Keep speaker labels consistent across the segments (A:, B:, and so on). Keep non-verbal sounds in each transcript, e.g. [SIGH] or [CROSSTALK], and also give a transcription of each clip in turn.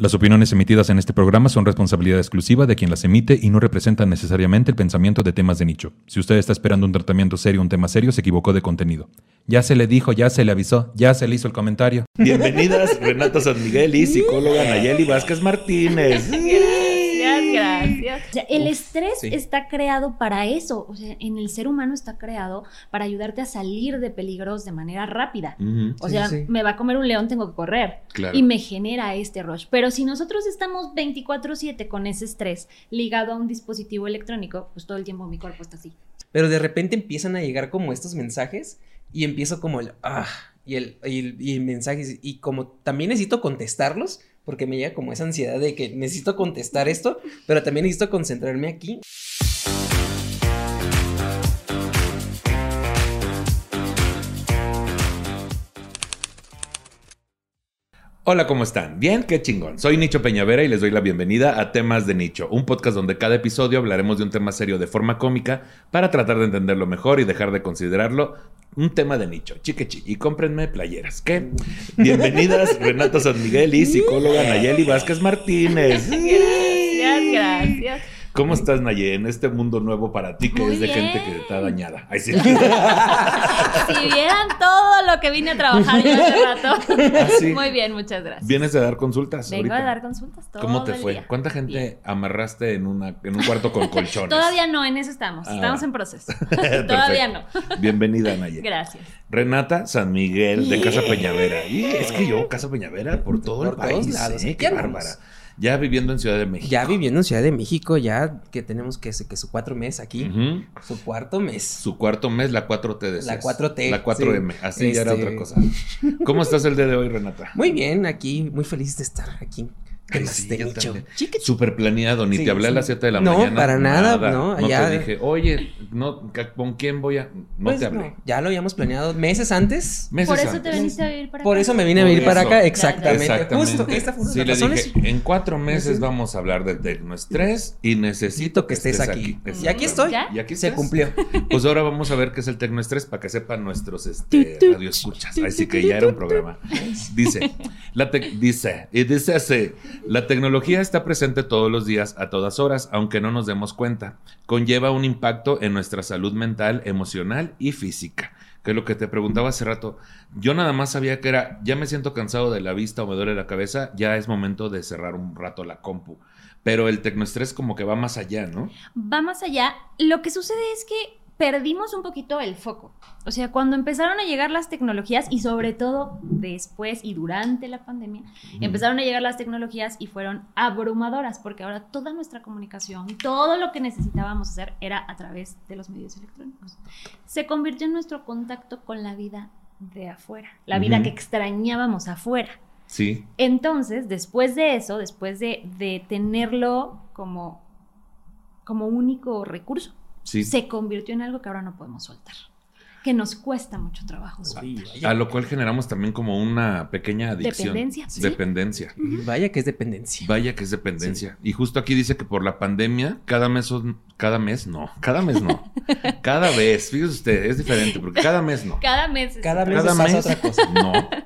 A: Las opiniones emitidas en este programa son responsabilidad exclusiva de quien las emite y no representan necesariamente el pensamiento de temas de nicho. Si usted está esperando un tratamiento serio, un tema serio, se equivocó de contenido. Ya se le dijo, ya se le avisó, ya se le hizo el comentario.
B: Bienvenidas, Renata San Miguel y psicóloga Nayeli Vázquez Martínez.
C: O sea, el
B: Uf,
C: estrés
B: sí.
C: está creado para eso. O sea, en el ser humano está creado para ayudarte a salir de peligros de manera rápida.
B: Ujú,
C: O
B: sí,
C: sea,
B: sí,
C: me va a comer un león, tengo que correr.
B: Claro.
C: Y me genera este rush. Pero si nosotros estamos 24/7 con ese estrés ligado a un dispositivo electrónico, pues todo el tiempo mi cuerpo está así.
D: Pero de repente empiezan a llegar como estos mensajes y empiezo como el ah y el, y el, y el mensajes y como también necesito contestarlos porque me llega como esa ansiedad de que necesito contestar esto, pero también necesito concentrarme aquí.
B: Hola, ¿cómo están? Bien, qué chingón. Soy Nicho Peñavera y les doy la bienvenida a Temas de Nicho, un podcast donde cada episodio hablaremos de un tema serio de forma cómica para tratar de entenderlo mejor y dejar de considerarlo un tema de nicho. Chiquechi, y cómprenme playeras. ¿Qué? Bienvenidas, [LAUGHS] Renata San Miguel y psicóloga Nayeli Vázquez Martínez.
C: Gracias, gracias.
B: ¿Cómo estás, Naye, en este mundo nuevo para ti que
C: Muy
B: es de
C: bien.
B: gente que está dañada? Ay, sí. [LAUGHS]
C: Si vieran todo lo que vine a trabajar yo hace rato. [LAUGHS]
B: Ah, sí.
C: Muy bien, muchas gracias.
B: ¿Vienes de dar consultas
C: Vengo
B: ahorita?
C: a dar consultas todo
B: ¿Cómo te
C: el
B: fue?
C: día.
B: ¿Cuánta gente
C: Bien.
B: amarraste en, una, en un cuarto con [LAUGHS] colchones?
C: Todavía no, en eso estamos.
B: Ah.
C: Estamos en proceso. Todavía no.
B: Bienvenida, Naye.
C: Gracias.
B: Renata San Miguel de Casa Peñavera. Y es que yo, Casa Peñavera, por todo el
D: Por
B: país.
D: lados,
B: ¿eh? Qué bárbara. Ya viviendo en Ciudad de México.
D: Ya viviendo en Ciudad de México, ya que tenemos que, que su cuatro meses aquí, su cuarto mes.
B: Su cuarto mes, la 4T de
D: La 4T,
B: La 4M.
D: sí.
B: Así ya era
D: Este-
B: otra cosa. ¿Cómo estás el día de hoy, Renata?
D: Muy bien, aquí, muy feliz de estar aquí.
B: Ay, sí, yo también. Súper planeado, ni
D: Sí,
B: te hablé a
D: sí.
B: las 7 de la
D: No,
B: mañana.
D: para nada, no,
B: No
D: ya-
B: te dije, oye, no, ¿con quién voy a...? No
D: Pues
B: te hablé.
D: no, ya lo habíamos planeado meses antes.
B: Meses
C: Por eso te
B: antes.
C: veniste a vivir para
D: Por
C: acá.
D: eso me vine a
B: Por
D: vivir para acá, exactamente.
B: Exactamente.
D: Justo, esta fue una
B: sí, le dije, en cuatro meses
D: Sí.
B: vamos a hablar de tecnoestrés y necesito que estés, aquí.
D: Y aquí estoy.
C: ¿Ya?
B: Y aquí
D: Se cumplió.
B: Pues ahora vamos a ver qué es el tecnoestrés para que sepan nuestros este, radioescuchas. Así que ya era un programa. Dice, la dice, y dice así, la tecnología está presente todos los días, a todas horas, aunque no nos demos cuenta. Conlleva un impacto en nuestra salud mental, emocional y física. Que lo que te preguntaba hace rato. Yo nada más sabía que era, ya me siento cansado de la vista o me duele la cabeza, ya es momento de cerrar un rato la compu. Pero el tecnoestrés como que va más allá, ¿no?
C: Va más allá. Lo que sucede es que perdimos un poquito el foco. O sea, cuando empezaron a llegar las tecnologías y sobre todo después y durante la pandemia, empezaron a llegar las tecnologías y fueron abrumadoras porque ahora toda nuestra comunicación, todo lo que necesitábamos hacer era a través de los medios electrónicos. Se convirtió en nuestro contacto con la vida de afuera, la vida que extrañábamos afuera.
B: Sí.
C: Entonces, después de eso, después de, de tenerlo como, como único recurso,
B: Sí.
C: se convirtió en algo que ahora no podemos soltar, que nos cuesta mucho trabajo soltar.
B: A lo cual generamos también como una pequeña adicción.
C: Dependencia, sí.
B: Dependencia.
D: Vaya que es dependencia.
B: Vaya que es dependencia. Y justo aquí dice que por la pandemia, cada mes son, cada mes no, cada mes no. [LAUGHS] cada vez, fíjese usted, es diferente, porque cada mes no.
C: Cada mes. es
D: Cada mes
B: Cada mes
D: otra cosa.
B: no. [LAUGHS]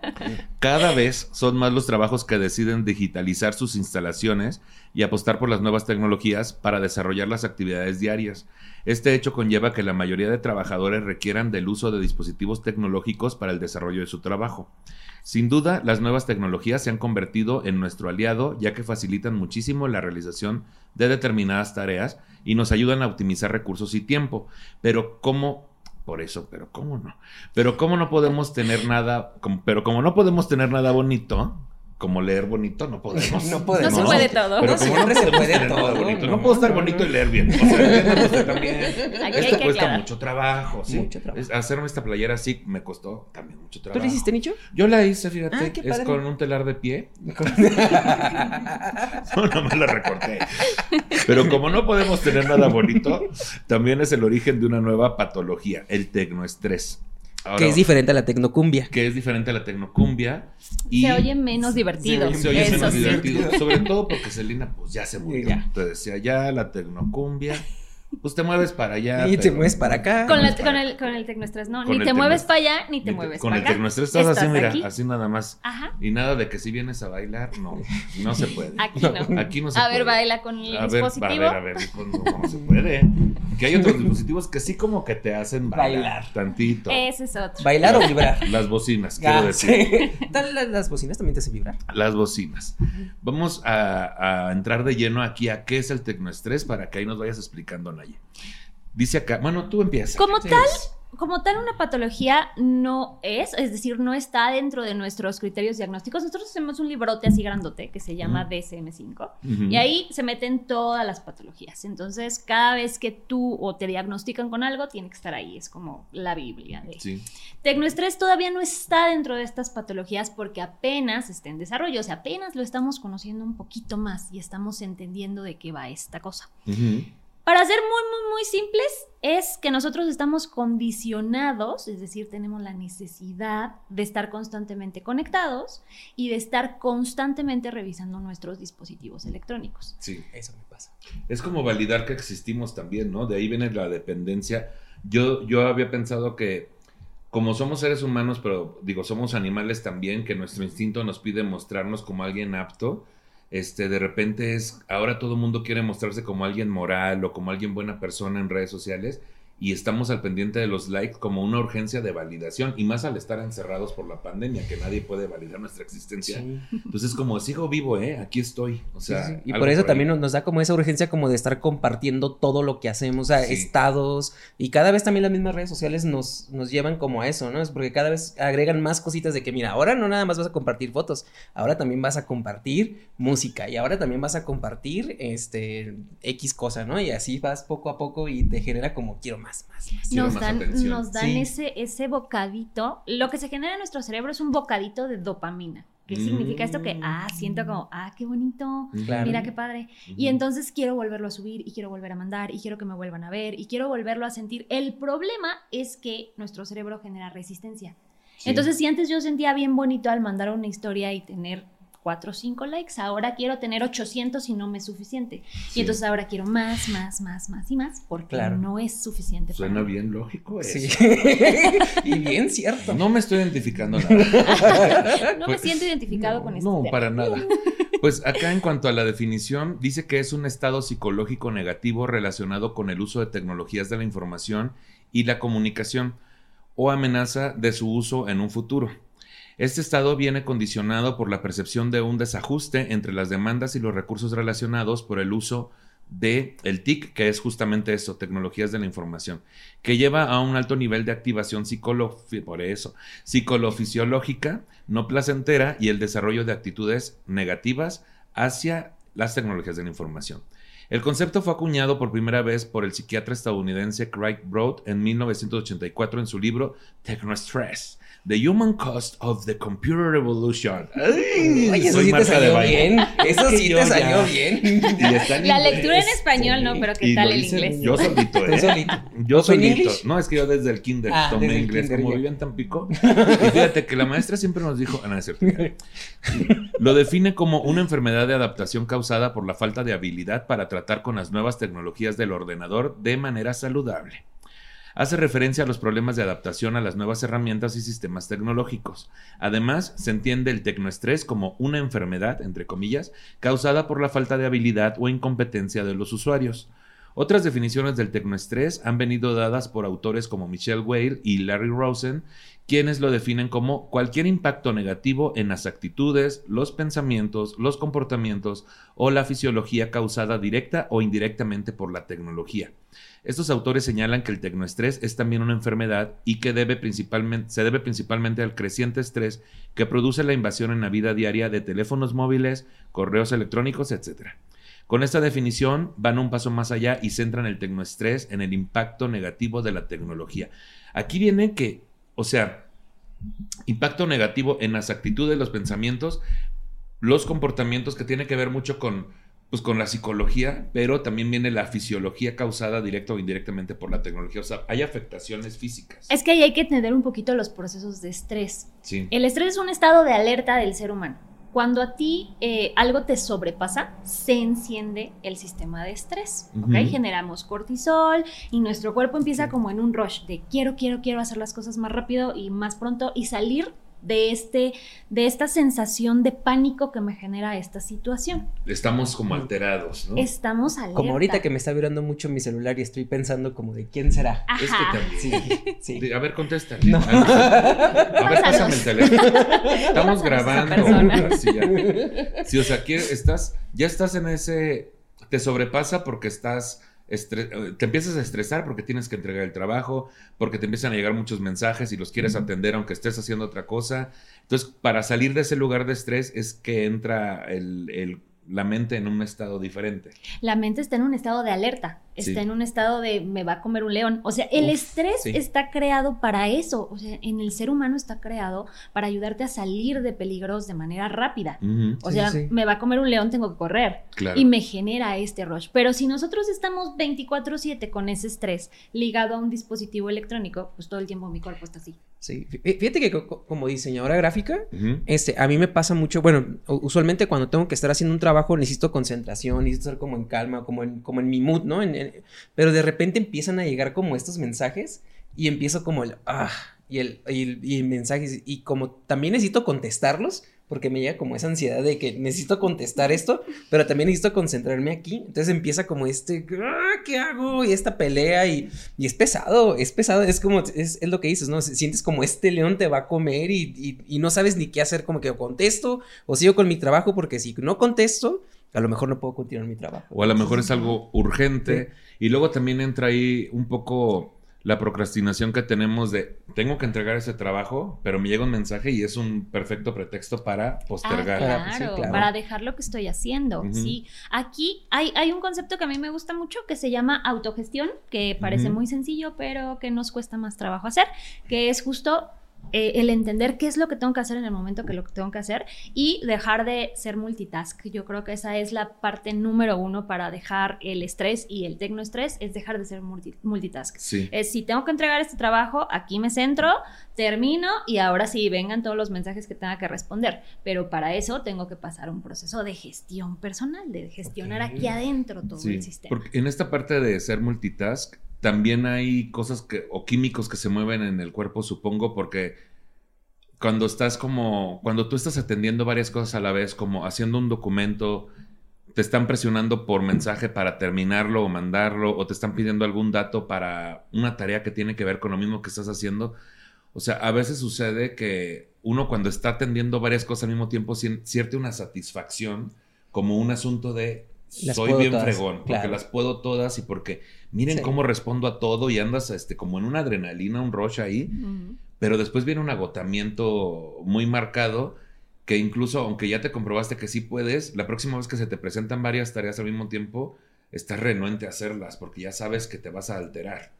B: Cada vez son más los trabajos que deciden digitalizar sus instalaciones y apostar por las nuevas tecnologías para desarrollar las actividades diarias. Este hecho conlleva que la mayoría de trabajadores requieran del uso de dispositivos tecnológicos para el desarrollo de su trabajo. Sin duda, las nuevas tecnologías se han convertido en nuestro aliado ya que facilitan muchísimo la realización de determinadas tareas y nos ayudan a optimizar recursos y tiempo. Pero ¿cómo? Por eso, pero ¿cómo no? Pero ¿cómo no podemos tener nada? pero como no podemos tener nada bonito, como leer bonito, no podemos. [LAUGHS]
D: No podemos.
C: No se puede todo.
B: Pero
D: No
B: como no
D: se puede todo,
B: bonito, no,
D: no,
B: puedo estar bonito y leer bien. O sea, [LAUGHS] también.
C: Aquí
B: Esto cuesta
C: aclarar.
B: mucho trabajo, ¿sí?
D: Mucho trabajo.
B: Es- hacerme esta playera así me costó también mucho
D: ¿Tú
B: trabajo.
D: lo hiciste, Nicho?
B: Yo la hice, fíjate,
D: Ah,
B: es con un telar de pie. [LAUGHS] No, no me la recorté. Pero como no podemos tener nada bonito, también es el origen de una nueva patología, el tecnoestrés. Ahora,
D: que es diferente a la tecnocumbia.
B: que es diferente a la tecnocumbia. Y
C: Se oye menos divertido.
D: oye
B: se oye menos
C: sí.
B: divertido. Sobre todo porque Selena pues ya se murió.
D: Ya.
B: Te decía, ya la tecnocumbia pues te mueves para allá. [LAUGHS]
D: Y te mueves para acá.
C: Con, la-
B: para-
C: con el, con el tecnoestrés, no.
B: Con
C: Ni te mueves para allá, ni te
B: Ni te-
C: mueves
B: Con
C: para
B: el
C: acá.
B: tecnoestrés estás así, mira,
C: aquí.
B: así nada más.
C: Ajá.
B: Y nada de que si vienes a bailar, no, no se puede. [LAUGHS]
C: Aquí no.
B: Aquí no se
C: a
B: puede.
C: ver, baila con el
B: A ver,
C: dispositivo.
B: a ver, a ver, pues no, no se puede. [LAUGHS] Que hay otros dispositivos que sí como que te hacen bailar,
D: Bailar.
B: tantito.
C: Ese es otro.
D: Bailar o vibrar.
B: Las bocinas, quiero
D: Ah,
B: decir.
D: sí. Tal, la- Las bocinas también te hacen vibrar.
B: Las bocinas. Vamos a, a entrar de lleno aquí a qué es el tecnoestrés para que ahí nos vayas explicando, Dice acá, bueno, tú empiezas.
C: Como
D: Sí.
C: tal, como tal una patología no es, es decir, no está dentro de nuestros criterios diagnósticos. Nosotros hacemos un librote así grandote que se llama
B: Ujú.
C: DSM5
B: Ujú.
C: y ahí se meten todas las patologías. Entonces, cada vez que tú o te diagnostican con algo, tiene que estar ahí. Es como la Biblia de
B: Sí.
C: Tecnoestrés todavía no está dentro de estas patologías porque apenas está en desarrollo, o sea, apenas lo estamos conociendo un poquito más y estamos entendiendo de qué va esta cosa. Para ser muy, muy, muy simples, es que nosotros estamos condicionados, es decir, tenemos la necesidad de estar constantemente conectados y de estar constantemente revisando nuestros dispositivos electrónicos.
B: Sí.
D: Eso me pasa.
B: Es como validar que existimos también, ¿no? De ahí viene la dependencia. Yo, yo había pensado que como somos seres humanos, pero digo, somos animales también, que nuestro instinto nos pide mostrarnos como alguien apto. Este, de repente es, ahora todo el mundo quiere mostrarse como alguien moral o como alguien buena persona en redes sociales y estamos al pendiente de los likes como una urgencia de validación y más al estar encerrados por la pandemia, que nadie puede validar nuestra existencia.
D: Sí.
B: Entonces como sigo vivo, ¿eh? Aquí estoy. O sea,
D: Sí, sí, Y por eso también nos, nos da como esa urgencia como de estar compartiendo todo lo que hacemos, o sea, estados, y cada vez también las mismas redes sociales nos, nos llevan como a eso, ¿no? Es porque cada vez agregan más cositas de que, mira, ahora no nada más vas a compartir fotos, ahora también vas a compartir música, y ahora también vas a compartir, este, X cosa, ¿no? Y así vas poco a poco y te genera como, quiero más, más, más.
C: Nos
B: más
C: dan,
B: atención.
C: nos dan
D: Sí.
C: ese, ese bocadito. Lo que se genera en nuestro cerebro es un bocadito de dopamina. ¿Qué
B: Mm.
C: significa esto? Que, ah, siento como, ah, qué bonito.
D: Claro.
C: Mira qué padre. Y entonces quiero volverlo a subir y quiero volver a mandar y quiero que me vuelvan a ver y quiero volverlo a sentir. El problema es que nuestro cerebro genera resistencia.
B: Sí.
C: Entonces, si antes yo sentía bien bonito al mandar una historia y tener 4 o 5 likes, ahora quiero tener 800 y no me es suficiente.
B: Sí.
C: Y entonces ahora quiero más, más, más, más y más porque
D: Claro.
C: no es suficiente.
B: Suena
C: para mí.
B: bien lógico eso.
D: Sí. [LAUGHS] y bien cierto.
B: No me estoy identificando nada. [LAUGHS]
C: No me
B: Pues,
C: siento identificado con este
B: No,
C: tema.
B: para nada. [LAUGHS] Pues acá en cuanto a la definición, dice que es un estado psicológico negativo relacionado con el uso de tecnologías de la información y la comunicación o amenaza de su uso en un futuro. Este estado viene condicionado por la percepción de un desajuste entre las demandas y los recursos relacionados por el uso de el TIC, que es justamente eso, tecnologías de la información, que lleva a un alto nivel de activación por eso, psicolofisiológica, no placentera y el desarrollo de actitudes negativas hacia las tecnologías de la información. El concepto fue acuñado por primera vez por el psiquiatra estadounidense Craig Broad en 1984 en su libro Technostress, The Human Cost of the Computer Revolution. ¡Ay!
D: Oye, eso sí te salió bien. Eso sí [LAUGHS] te salió
B: ya-
D: bien.
B: Y está en
C: La
B: inglés.
C: lectura en español,
D: Sí.
C: no, pero ¿qué
B: Y
C: tal el inglés?
B: Yo solito, ¿eh?
D: solito.
B: Yo
D: ¿Fue en
B: solito.
D: English?
B: No, es que yo desde el kinder
D: Ah,
B: tomé inglés.
D: kinder,
B: como
D: ya.
B: vivía en Tampico. Y fíjate que la maestra siempre nos dijo. Ah, no, es cierto. Lo define como una enfermedad de adaptación causada por la falta de habilidad para tratar con las nuevas tecnologías del ordenador de manera saludable. Hace referencia a los problemas de adaptación a las nuevas herramientas y sistemas tecnológicos. Además, se entiende el tecnoestrés como una enfermedad, entre comillas, causada por la falta de habilidad o incompetencia de los usuarios. Otras definiciones del tecnoestrés han venido dadas por autores como Michelle Whale y Larry Rosen, quienes lo definen como cualquier impacto negativo en las actitudes, los pensamientos, los comportamientos o la fisiología causada directa o indirectamente por la tecnología. Estos autores señalan que el tecnoestrés es también una enfermedad y que debe principalmente, se debe principalmente al creciente estrés que produce la invasión en la vida diaria de teléfonos móviles, correos electrónicos, etc. Con esta definición van un paso más allá y centran el tecnoestrés en el impacto negativo de la tecnología. Aquí viene que, o sea, impacto negativo en las actitudes, los pensamientos, los comportamientos que tiene que ver mucho con, pues, con la psicología, pero también viene la fisiología causada directa o indirectamente por la tecnología. O sea, hay afectaciones físicas.
C: Es que ahí hay que entender un poquito los procesos de estrés.
B: Sí.
C: El estrés es un estado de alerta del ser humano. Cuando a ti eh, algo te sobrepasa, se enciende el sistema de estrés, ¿ok? Generamos cortisol y nuestro cuerpo empieza como en un rush de quiero, quiero, quiero hacer las cosas más rápido y más pronto y salir de, este, de esta sensación de pánico que me genera esta situación.
B: Estamos como alterados, ¿no?
C: Estamos alerta.
D: Como ahorita que me está vibrando mucho mi celular y estoy pensando como de quién será.
C: Ajá.
B: Es que también.
D: Sí, sí.
B: A ver, contesta.
D: No.
B: A ver, pásame el teléfono. [LAUGHS] Estamos grabando. [LAUGHS] Sí, o sea, estás, ya estás en ese, te sobrepasa porque estás, te empiezas a estresar porque tienes que entregar el trabajo, porque te empiezan a llegar muchos mensajes y los quieres atender aunque estés haciendo otra cosa. Entonces, para salir de ese lugar de estrés es que entra el, el- la mente en un estado diferente.
C: La mente está en un estado de alerta, está
B: Sí.
C: en un estado de me va a comer un león. O sea, el
D: Uf,
C: estrés
D: sí.
C: está creado para eso. O sea, en el ser humano está creado para ayudarte a salir de peligros de manera rápida. O
D: Sí,
C: sea,
D: sí.
C: me va a comer un león, tengo que correr.
B: claro.
C: Y me genera este rush. Pero si nosotros estamos 24/7 con ese estrés ligado a un dispositivo electrónico, pues todo el tiempo mi cuerpo está así.
D: Sí. Fí- Fíjate que co- co- como diseñadora gráfica,
B: Ujú.
D: Este, a mí me pasa mucho, bueno, usualmente cuando tengo que estar haciendo un trabajo necesito concentración, necesito estar como en calma, como en, como en mi mood, ¿no? En- en- pero de repente empiezan a llegar como estos mensajes y empiezo como el, ah, y el, y el, y el mensajes, y como también necesito contestarlos, porque me llega como esa ansiedad de que necesito contestar esto, pero también necesito concentrarme aquí, entonces empieza como este, ah, ¿qué hago? Y esta pelea y, y es pesado, es pesado, es como, es, es lo que dices, ¿no? Sientes como este león te va a comer y, y- y no sabes ni qué hacer, como que o contesto o sigo con mi trabajo, porque si no contesto, a lo mejor no puedo continuar mi trabajo.
B: O a lo mejor es algo urgente. Y luego también entra ahí un poco la procrastinación que tenemos de tengo que entregar ese trabajo, pero me llega un mensaje y es un perfecto pretexto para
C: Ah,
B: postergar.
C: claro,
D: Sí, claro.
C: para dejar lo que estoy haciendo. Sí, aquí hay, hay un concepto que a mí me gusta mucho que se llama autogestión, que parece muy sencillo, pero que nos cuesta más trabajo hacer, que es justo eh, el entender qué es lo que tengo que hacer en el momento que lo que tengo que hacer y dejar de ser multitask. Yo creo que esa es la parte número uno para dejar el estrés y el tecnoestrés, es dejar de ser multi- multitask.
B: Sí.
C: Es si tengo que entregar este trabajo, aquí me centro, termino y ahora sí vengan todos los mensajes que tenga que responder. Pero para eso tengo que pasar un proceso de gestión personal, de gestionar aquí adentro todo
B: Sí,
C: el sistema.
B: porque en esta parte de ser multitask también hay cosas que o químicos que se mueven en el cuerpo, supongo, porque cuando estás como cuando tú estás atendiendo varias cosas a la vez, como haciendo un documento, te están presionando por mensaje para terminarlo o mandarlo o te están pidiendo algún dato para una tarea que tiene que ver con lo mismo que estás haciendo. O sea, a veces sucede que uno cuando está atendiendo varias cosas al mismo tiempo sien- siente una satisfacción como un asunto de
D: Las
B: soy bien
D: todas,
B: fregón, porque
D: claro.
B: las puedo todas y porque miren
D: Sí.
B: cómo respondo a todo y andas este, como en una adrenalina, un rush ahí, pero después viene un agotamiento muy marcado que incluso aunque ya te comprobaste que sí puedes, la próxima vez que se te presentan varias tareas al mismo tiempo, estás renuente a hacerlas porque ya sabes que te vas a alterar.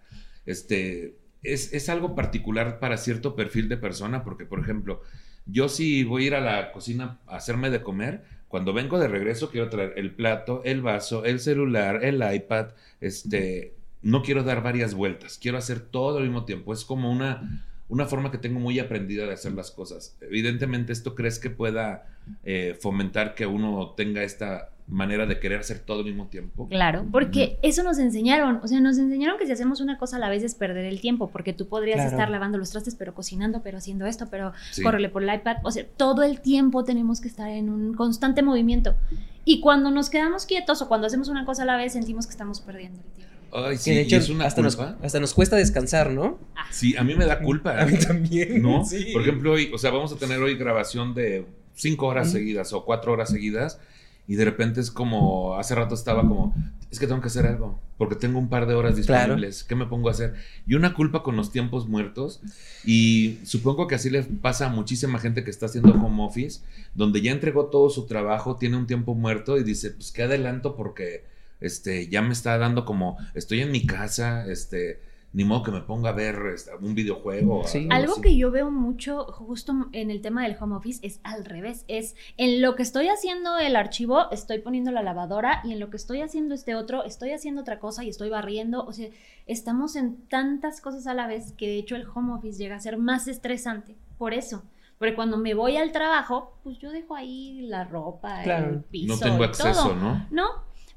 B: Este, es, es algo particular para cierto perfil de persona porque, por ejemplo, yo si voy a ir a la cocina a hacerme de comer, cuando vengo de regreso quiero traer el plato, el vaso, el celular, el iPad, este, no quiero dar varias vueltas, quiero hacer todo al mismo tiempo. Es como una, una forma que tengo muy aprendida de hacer las cosas. Evidentemente esto crees que pueda eh, fomentar que uno tenga esta manera de querer hacer todo al mismo tiempo.
C: Claro, porque eso nos enseñaron, o sea, nos enseñaron que si hacemos una cosa a la vez es perder el tiempo, porque tú podrías
D: Claro.
C: estar lavando los trastes, pero cocinando, pero haciendo esto, pero
B: Sí.
C: córrele por el iPad, o sea, todo el tiempo tenemos que estar en un constante movimiento. Y cuando nos quedamos quietos o cuando hacemos una cosa a la vez, sentimos que estamos perdiendo el tiempo.
B: Ay, sí,
D: de hecho
B: es una
D: hasta, nos, hasta nos cuesta descansar, ¿no?
B: Sí, a mí me da culpa.
D: A mí también.
B: ¿no?
D: Sí.
B: Por ejemplo, hoy, o sea, vamos a tener hoy grabación de cinco horas seguidas o cuatro horas seguidas y de repente es como, hace rato estaba como, es que tengo que hacer algo porque tengo un par de horas
D: Claro.
B: disponibles, ¿qué me pongo a hacer? Y una culpa con los tiempos muertos y supongo que así le pasa a muchísima gente que está haciendo home office, donde ya entregó todo su trabajo, tiene un tiempo muerto y dice, pues qué adelanto porque este, ya me está dando como, estoy en mi casa, este, ni modo que me ponga a ver este, un videojuego. o
D: Sí.
C: Algo
B: así.
C: que yo veo mucho justo en el tema del home office es al revés, es en lo que estoy haciendo el archivo, estoy poniendo la lavadora y en lo que estoy haciendo este otro, estoy haciendo otra cosa y estoy barriendo, o sea, estamos en tantas cosas a la vez que de hecho el home office llega a ser más estresante por eso. Porque cuando me voy al trabajo, pues yo dejo ahí la ropa,
D: Claro.
C: el piso.
B: No tengo acceso,
C: todo.
B: ¿no?
C: No,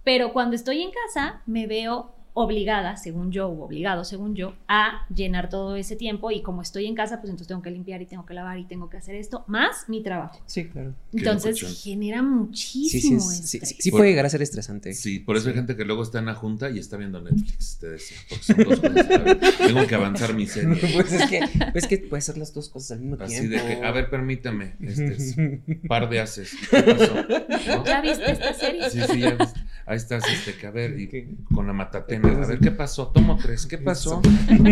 C: pero cuando estoy en casa me veo obligada, según yo, o obligado, según yo, a llenar todo ese tiempo y como estoy en casa, pues entonces tengo que limpiar y tengo que lavar y tengo que hacer esto, más mi trabajo.
D: Sí, claro.
C: Entonces genera
D: Sí, sí,
C: muchísimo
D: es- sí,
C: estrés.
D: sí, sí
B: Por-
D: puede llegar a ser estresante.
B: Sí, por eso hay gente que luego está en la junta y está viendo Netflix, te decía. Porque son dos cosas. tengo que avanzar mi [LAUGHS] serie.
D: pues es que, pues es que puede ser las dos cosas al mismo
B: Así
D: tiempo.
B: de que, a ver, permítame, este [LAUGHS] es par de haces. ¿Qué pasó? ¿No?
C: ¿Ya viste esta serie?
B: Sí, sí, ya ves. Ahí estás, este, que a ver, y con la matatena. A ver, ¿qué pasó? Tomo tres, ¿qué pasó?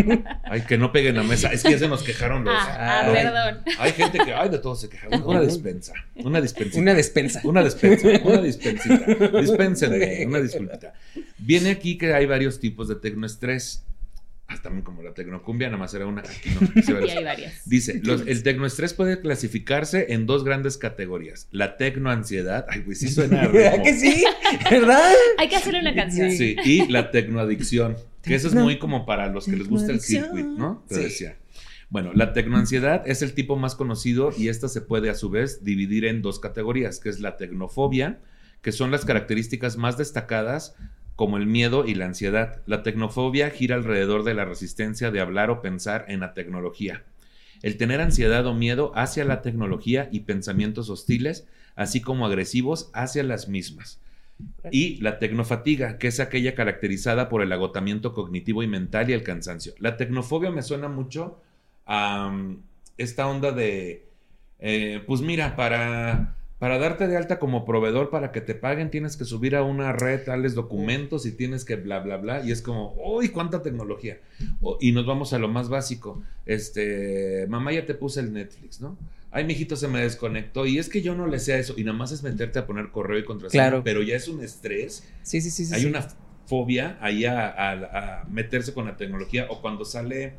B: [LAUGHS] Ay, que no peguen la mesa. Es que ya se nos quejaron los.
C: Ah, ah,
B: los-
C: perdón.
B: Hay gente que, ay, de todo se queja. Una despensa. Una dispensa.
D: Una despensa.
B: Una despensa, una dispensita. [LAUGHS] Dispénsenme, una disculpita. Viene aquí que hay varios tipos de tecnoestrés. Ah, también como la tecnocumbia, nada más era una. Aquí no, [LAUGHS]
C: Y hay varias.
B: Dice, [LAUGHS] los- el tecnoestrés puede clasificarse en dos grandes categorías. La tecnoansiedad, ay, güey, sí suena [LAUGHS]
D: ¿Verdad que sí? ¿Verdad?
C: Hay que hacerle una canción.
B: Sí, y la tecnoadicción, que eso es muy como para los que les gusta el circuit, ¿no? Te
D: Sí.
B: decía. Bueno, la tecnoansiedad es el tipo más conocido y esta se puede a su vez dividir en dos categorías, que es la tecnofobia, que son las características más destacadas como el miedo y la ansiedad. La tecnofobia gira alrededor de la resistencia de hablar o pensar en la tecnología. El tener ansiedad o miedo hacia la tecnología y pensamientos hostiles, así como agresivos hacia las mismas. Y la tecnofatiga, que es aquella caracterizada por el agotamiento cognitivo y mental y el cansancio. La tecnofobia me suena mucho a um, esta onda de, eh, pues mira, para, para darte de alta como proveedor, para que te paguen, tienes que subir a una red tales documentos y tienes que bla, bla, bla. Y es como, uy, cuánta tecnología. O- y nos vamos a lo más básico. Este, mamá, ya te puse el Netflix, ¿no? Ay, mijito, se me desconectó. Y es que yo no le sé a eso. Y nada más es meterte a poner correo y contraseña.
D: Claro.
B: Pero ya es un estrés.
D: Sí, sí, sí. sí
B: Hay
D: sí.
B: una fobia ahí a, a- a meterse con la tecnología. O cuando sale,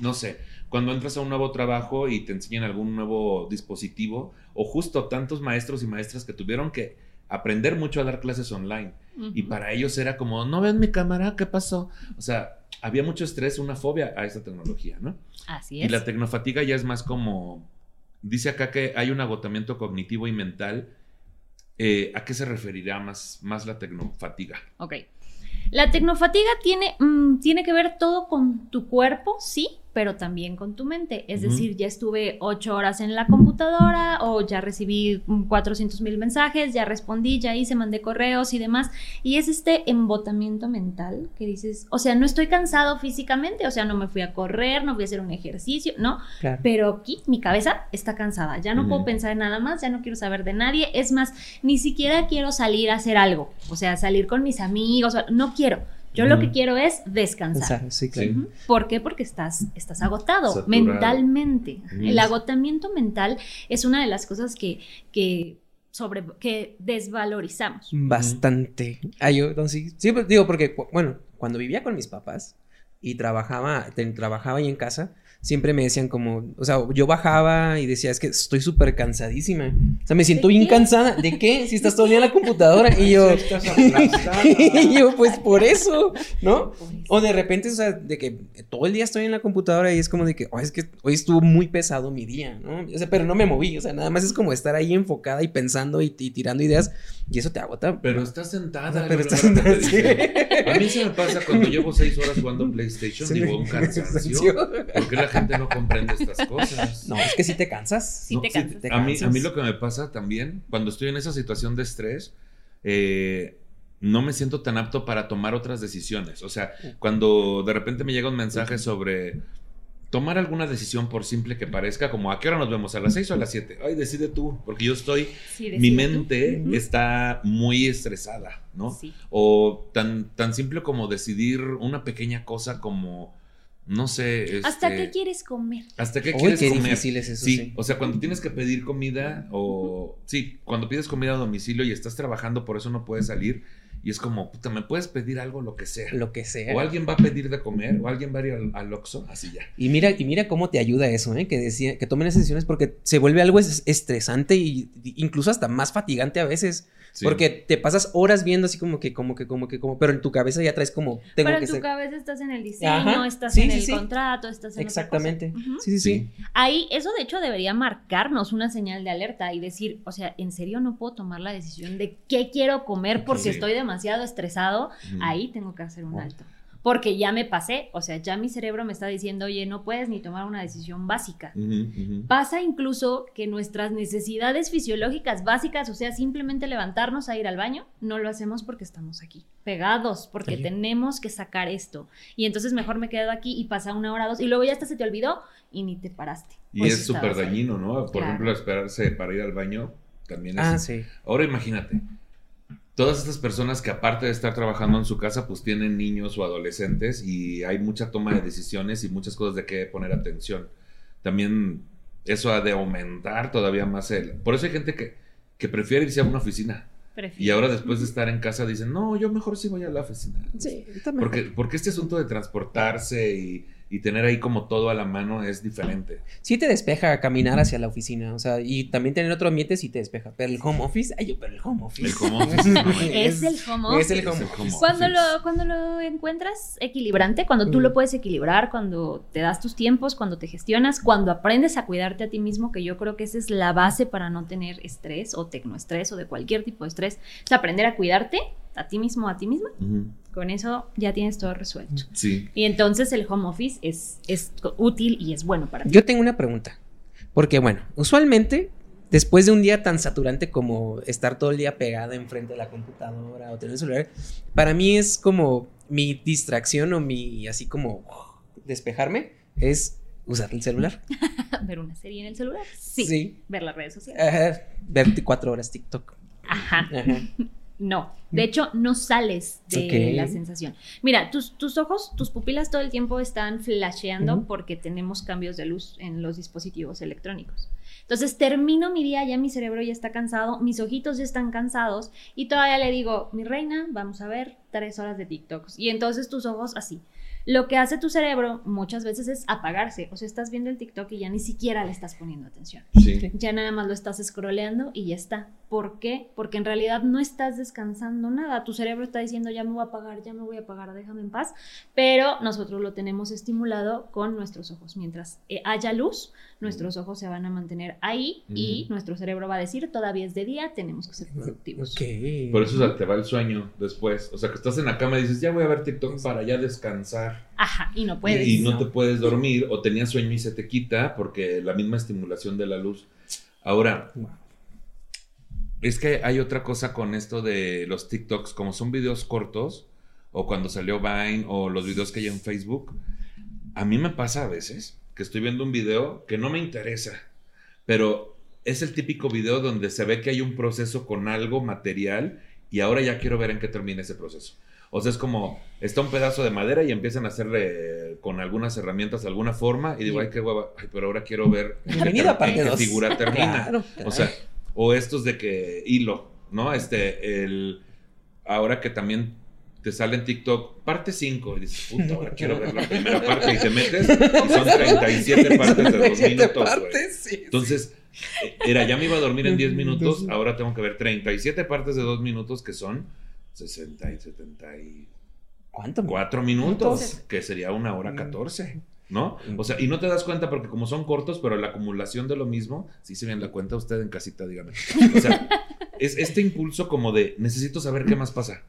B: no sé, cuando entras a un nuevo trabajo y te enseñan algún nuevo dispositivo. O justo tantos maestros y maestras que tuvieron que aprender mucho a dar clases online. Y para ellos era como, no ven mi cámara, ¿qué pasó? O sea, había mucho estrés, una fobia a esta tecnología, ¿no?
C: Así
B: Y
C: es.
B: la tecnofatiga ya es más como, dice acá que hay un agotamiento cognitivo y mental. Eh, ¿A qué se referirá más, más la tecnofatiga?
C: Ok. La tecnofatiga tiene, mm, tiene que ver todo con tu cuerpo, sí, pero también con tu mente. Es decir, ya estuve ocho horas en la computadora o ya recibí 400 mil mensajes, ya respondí, ya hice, mandé correos y demás. Y es este embotamiento mental que dices, o sea, no estoy cansado físicamente, o sea, no me fui a correr, no fui a hacer un ejercicio, ¿no?
D: Claro.
C: Pero aquí mi cabeza está cansada, ya no puedo pensar en nada más, ya no quiero saber de nadie, es más, ni siquiera quiero salir a hacer algo, o sea, salir con mis amigos, no quiero. Yo lo que quiero es descansar.
D: Sí, claro.
C: ¿Por qué? Porque estás, estás agotado
B: Saturado.
C: mentalmente. El agotamiento mental es una de las cosas que, que, sobre, que desvalorizamos.
D: Bastante. Ah, yo, no, sí, pues, digo, porque, bueno, cuando vivía con mis papás y trabajaba, te- trabajaba ahí en casa, siempre me decían como, o sea, yo bajaba y decía, es que estoy súper cansadísima. O sea, me siento
C: ¿De
D: bien
C: qué?
D: cansada. ¿De qué? Si estás todo el día en la computadora. Y yo, [LAUGHS] y yo, pues por eso, ¿no? O de repente, o sea, de que todo el día estoy en la computadora y es como de que, "Oh, es que hoy estuvo muy pesado mi día, ¿no? O sea, pero no me moví, o sea, nada más es como estar ahí enfocada y pensando y, y tirando ideas y eso te agota.
B: Pero estás sentada.
D: Pero
B: luego
D: estás sentada,
B: dicen. A mí se me pasa cuando llevo seis horas jugando [LAUGHS] PlayStation,
D: Sí,
B: digo, un [LAUGHS] cansancio. ¿Por qué la gente no comprende estas cosas? [LAUGHS]
D: No, es que si te cansas.
C: Sí te cansas.
D: te
B: a, mí, a mí lo que me pasa también, cuando estoy en esa situación de estrés, eh, no me siento tan apto para tomar otras decisiones. O sea, cuando de repente me llega un mensaje sobre tomar alguna decisión por simple que parezca, como a qué hora nos vemos, a las 6 o a las 7. Ay, decide tú, porque yo estoy,
C: Sí,
B: mi
C: tú.
B: mente está muy estresada, ¿no?
C: Sí.
B: O tan, tan simple como decidir una pequeña cosa como, no sé,
C: ¿Hasta
B: este,
C: qué quieres comer?
B: ¿Hasta qué quieres
D: qué
B: comer?
D: difícil es eso,
B: sí,
D: sí.
B: o sea, cuando tienes que pedir comida o... Sí, cuando pides comida a domicilio y estás trabajando, por eso no puedes salir Y es como, puta, ¿me puedes pedir algo, lo que sea?
D: Lo que sea.
B: O alguien va a pedir de comer, o alguien va a ir al, al Oxxo, así ya.
D: Y mira, y mira cómo te ayuda eso, ¿eh? Que, decía, que tomen esas decisiones porque se vuelve algo es- estresante y y incluso hasta más fatigante a veces.
B: Sí.
D: Porque te pasas horas viendo así como que, como que, como que, como, pero en tu cabeza ya traes como, tengo
C: Pero
D: que
C: en tu
D: ser.
C: cabeza estás en el diseño,
D: Ajá,
C: estás
D: sí,
C: en
D: sí,
C: el
D: sí.
C: contrato, estás en otra
D: Exactamente. Sí, sí, sí.
C: Ahí, eso de hecho debería marcarnos una señal de alerta y decir, o sea, ¿en serio no puedo tomar la decisión de qué quiero comer porque
B: Sí.
C: estoy demasiado estresado?
B: Ujú.
C: Ahí tengo que hacer un alto. Porque ya me pasé, o sea, ya mi cerebro me está diciendo, oye, no puedes ni tomar una decisión básica.
B: Ujú, ujú.
C: Pasa incluso que nuestras necesidades fisiológicas básicas, o sea, simplemente levantarnos a ir al baño, no lo hacemos porque estamos aquí, pegados, porque
D: Sí.
C: tenemos que sacar esto. Y entonces mejor me quedo aquí y pasa una hora, dos, y luego ya hasta se te olvidó y ni te paraste.
B: Y
C: Pues
B: es súper
C: ahí.
B: dañino, ¿no? Por
C: Claro.
B: ejemplo, esperarse para ir al baño también es...
D: Ah, sí.
B: Ahora imagínate, todas estas personas que aparte de estar trabajando en su casa, pues tienen niños o adolescentes y hay mucha toma de decisiones y muchas cosas de qué poner atención. También eso ha de aumentar todavía más el... Por eso hay gente que, que prefiere irse a una oficina
C: Prefiero.
B: y ahora después de estar en casa dicen, no, yo mejor sí voy a la oficina.
D: Sí, está mejor.
B: Porque, porque este asunto de transportarse y, y tener ahí como todo a la mano es diferente.
D: Sí te despeja caminar hacia la oficina, o sea, y también tener otro ambiente sí te despeja. Pero el home office, ay, yo, pero el home office.
B: El home office, no, [LAUGHS]
C: Es el home
D: Es el
C: office.
D: home
B: Es el
D: office.
B: home
C: Cuando
B: office.
C: lo, cuando lo encuentras equilibrante, cuando tú
D: Mm.
C: lo puedes equilibrar, cuando te das tus tiempos, cuando te gestionas, cuando aprendes a cuidarte a ti mismo, que yo creo que esa es la base para no tener estrés o tecnoestrés o de cualquier tipo de estrés, es aprender a cuidarte a ti mismo, a ti misma. Con eso ya tienes todo resuelto.
B: Sí.
C: Y entonces el home office es, es útil y es bueno para ti.
D: Yo tengo una pregunta. Porque, bueno, usualmente, después de un día tan saturante como estar todo el día pegada enfrente de la computadora o tener el celular, para mí es como mi distracción o mi, así como, despejarme, es usar el celular. [LAUGHS]
C: Ver una serie en el celular. Sí.
D: Sí.
C: Ver las redes sociales.
D: Ajá. Ver cuatro horas TikTok.
C: Ajá.
D: Ajá.
C: No, de hecho no sales de la sensación. Mira, tus, tus ojos, tus pupilas todo el tiempo están flasheando porque tenemos cambios de luz en los dispositivos electrónicos. Entonces termino mi día, ya mi cerebro ya está cansado, mis ojitos ya están cansados y todavía le digo, mi reina, vamos a ver tres horas de TikToks. Y entonces tus ojos así. Lo que hace tu cerebro muchas veces es apagarse. O sea, estás viendo el TikTok y ya ni siquiera le estás poniendo atención.
B: Sí.
C: Ya nada más lo estás scrolleando y ya está. ¿Por qué? Porque en realidad no estás descansando nada. Tu cerebro está diciendo, ya me voy a apagar, ya me voy a apagar, déjame en paz. Pero nosotros lo tenemos estimulado con nuestros ojos. Mientras eh, haya luz, nuestros ojos se van a mantener ahí y nuestro cerebro va a decir, todavía es de día, tenemos que ser productivos.
D: Ok.
B: Por eso o sea, te va el sueño después. O sea, que estás en la cama y dices, ya voy a ver TikTok para ya descansar.
C: Ajá, y no puedes.
B: Y, y no,
D: No.
B: te puedes dormir o tenías sueño y se te quita porque la misma estimulación de la luz. Ahora, es que hay otra cosa con esto de los TikToks, como son videos cortos, o cuando salió Vine, o los videos que hay en Facebook. A mí me pasa a veces que estoy viendo un video que no me interesa, pero es el típico video donde se ve que hay un proceso con algo material y ahora ya quiero ver en qué termina ese proceso. O sea, es como, está un pedazo de madera y empiezan a hacerle con algunas herramientas alguna forma y digo, ay, qué hueva, ay, pero ahora quiero ver [LAUGHS] en qué
D: dos.
B: figura termina.
D: Claro,
B: O sea, o estos de que hilo, ¿no? Este, el. Ahora que también te sale en TikTok, parte 5, y dices, puta, ahora quiero ver la primera parte, y te metes, y son 37 partes de dos
D: 37
B: minutos, güey.
D: partes, sí.
B: Entonces, eh, era, ya me iba a dormir en 10 minutos, ahora tengo que ver 37 partes de 2 minutos, que son 60 y 74
D: ¿Cuánto?
B: minutos,
D: Minutos.
B: que sería una hora
D: Mm.
B: 14. ¿No? O sea, y no te das cuenta porque como son cortos, pero la acumulación de lo mismo, sí se bien la cuenta usted en casita, dígame. O sea, es este impulso como de necesito saber qué más pasa,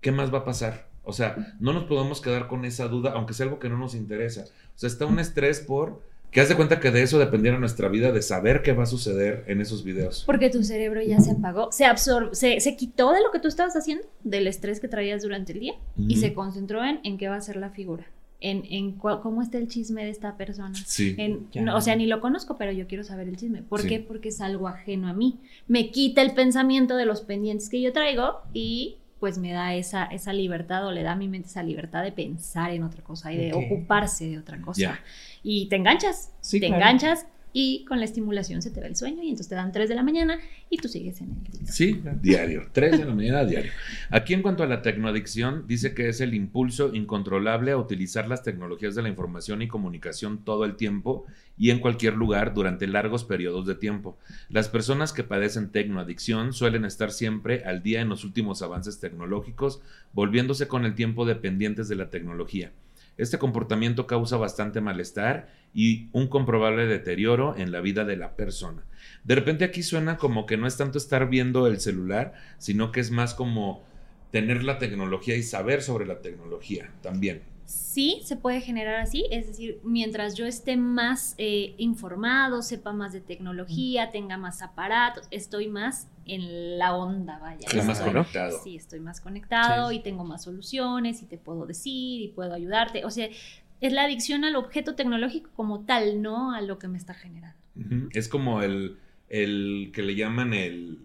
B: qué más va a pasar. O sea, no nos podemos quedar con esa duda, aunque sea algo que no nos interesa. O sea, está un estrés por que haz de cuenta que de eso dependiera nuestra vida, de saber qué va a suceder en esos videos.
C: Porque tu cerebro ya se apagó, se absorbe, se, se quitó de lo que tú estabas haciendo, del estrés que traías durante el día, y se concentró en, en qué va a ser la figura, en, en cua- cómo está el chisme de esta persona.
B: Sí.
C: En- no, o sea, ni lo conozco, pero yo quiero saber el chisme. ¿Por
B: Sí.
C: qué? Porque es algo ajeno a mí. Me quita el pensamiento de los pendientes que yo traigo y pues me da esa, esa libertad o le da a mi mente esa libertad de pensar en otra cosa y de ocuparse de otra cosa. Y te enganchas,
D: Sí,
C: te
D: claro.
C: enganchas, y con la estimulación se te va el sueño y entonces te dan 3 de la mañana y tú sigues en el TikTok.
B: Sí, diario, 3 de la mañana diario. Aquí en cuanto a la tecnoadicción, dice que es el impulso incontrolable a utilizar las tecnologías de la información y comunicación todo el tiempo y en cualquier lugar durante largos periodos de tiempo. Las personas que padecen tecnoadicción suelen estar siempre al día en los últimos avances tecnológicos, volviéndose con el tiempo dependientes de la tecnología. Este comportamiento causa bastante malestar y un comprobable deterioro en la vida de la persona. De repente aquí suena como que no es tanto estar viendo el celular, sino que es más como tener la tecnología y saber sobre la tecnología también
C: sí se puede generar así, es decir, mientras yo esté más eh, informado, sepa más de tecnología, tenga más aparatos, estoy más en la onda, vaya.
B: Estoy más conectado.
C: Sí, estoy más conectado y tengo más soluciones y te puedo decir y puedo ayudarte. O sea, es la adicción al objeto tecnológico como tal, no a lo que me está generando.
B: Es como el, el que le llaman el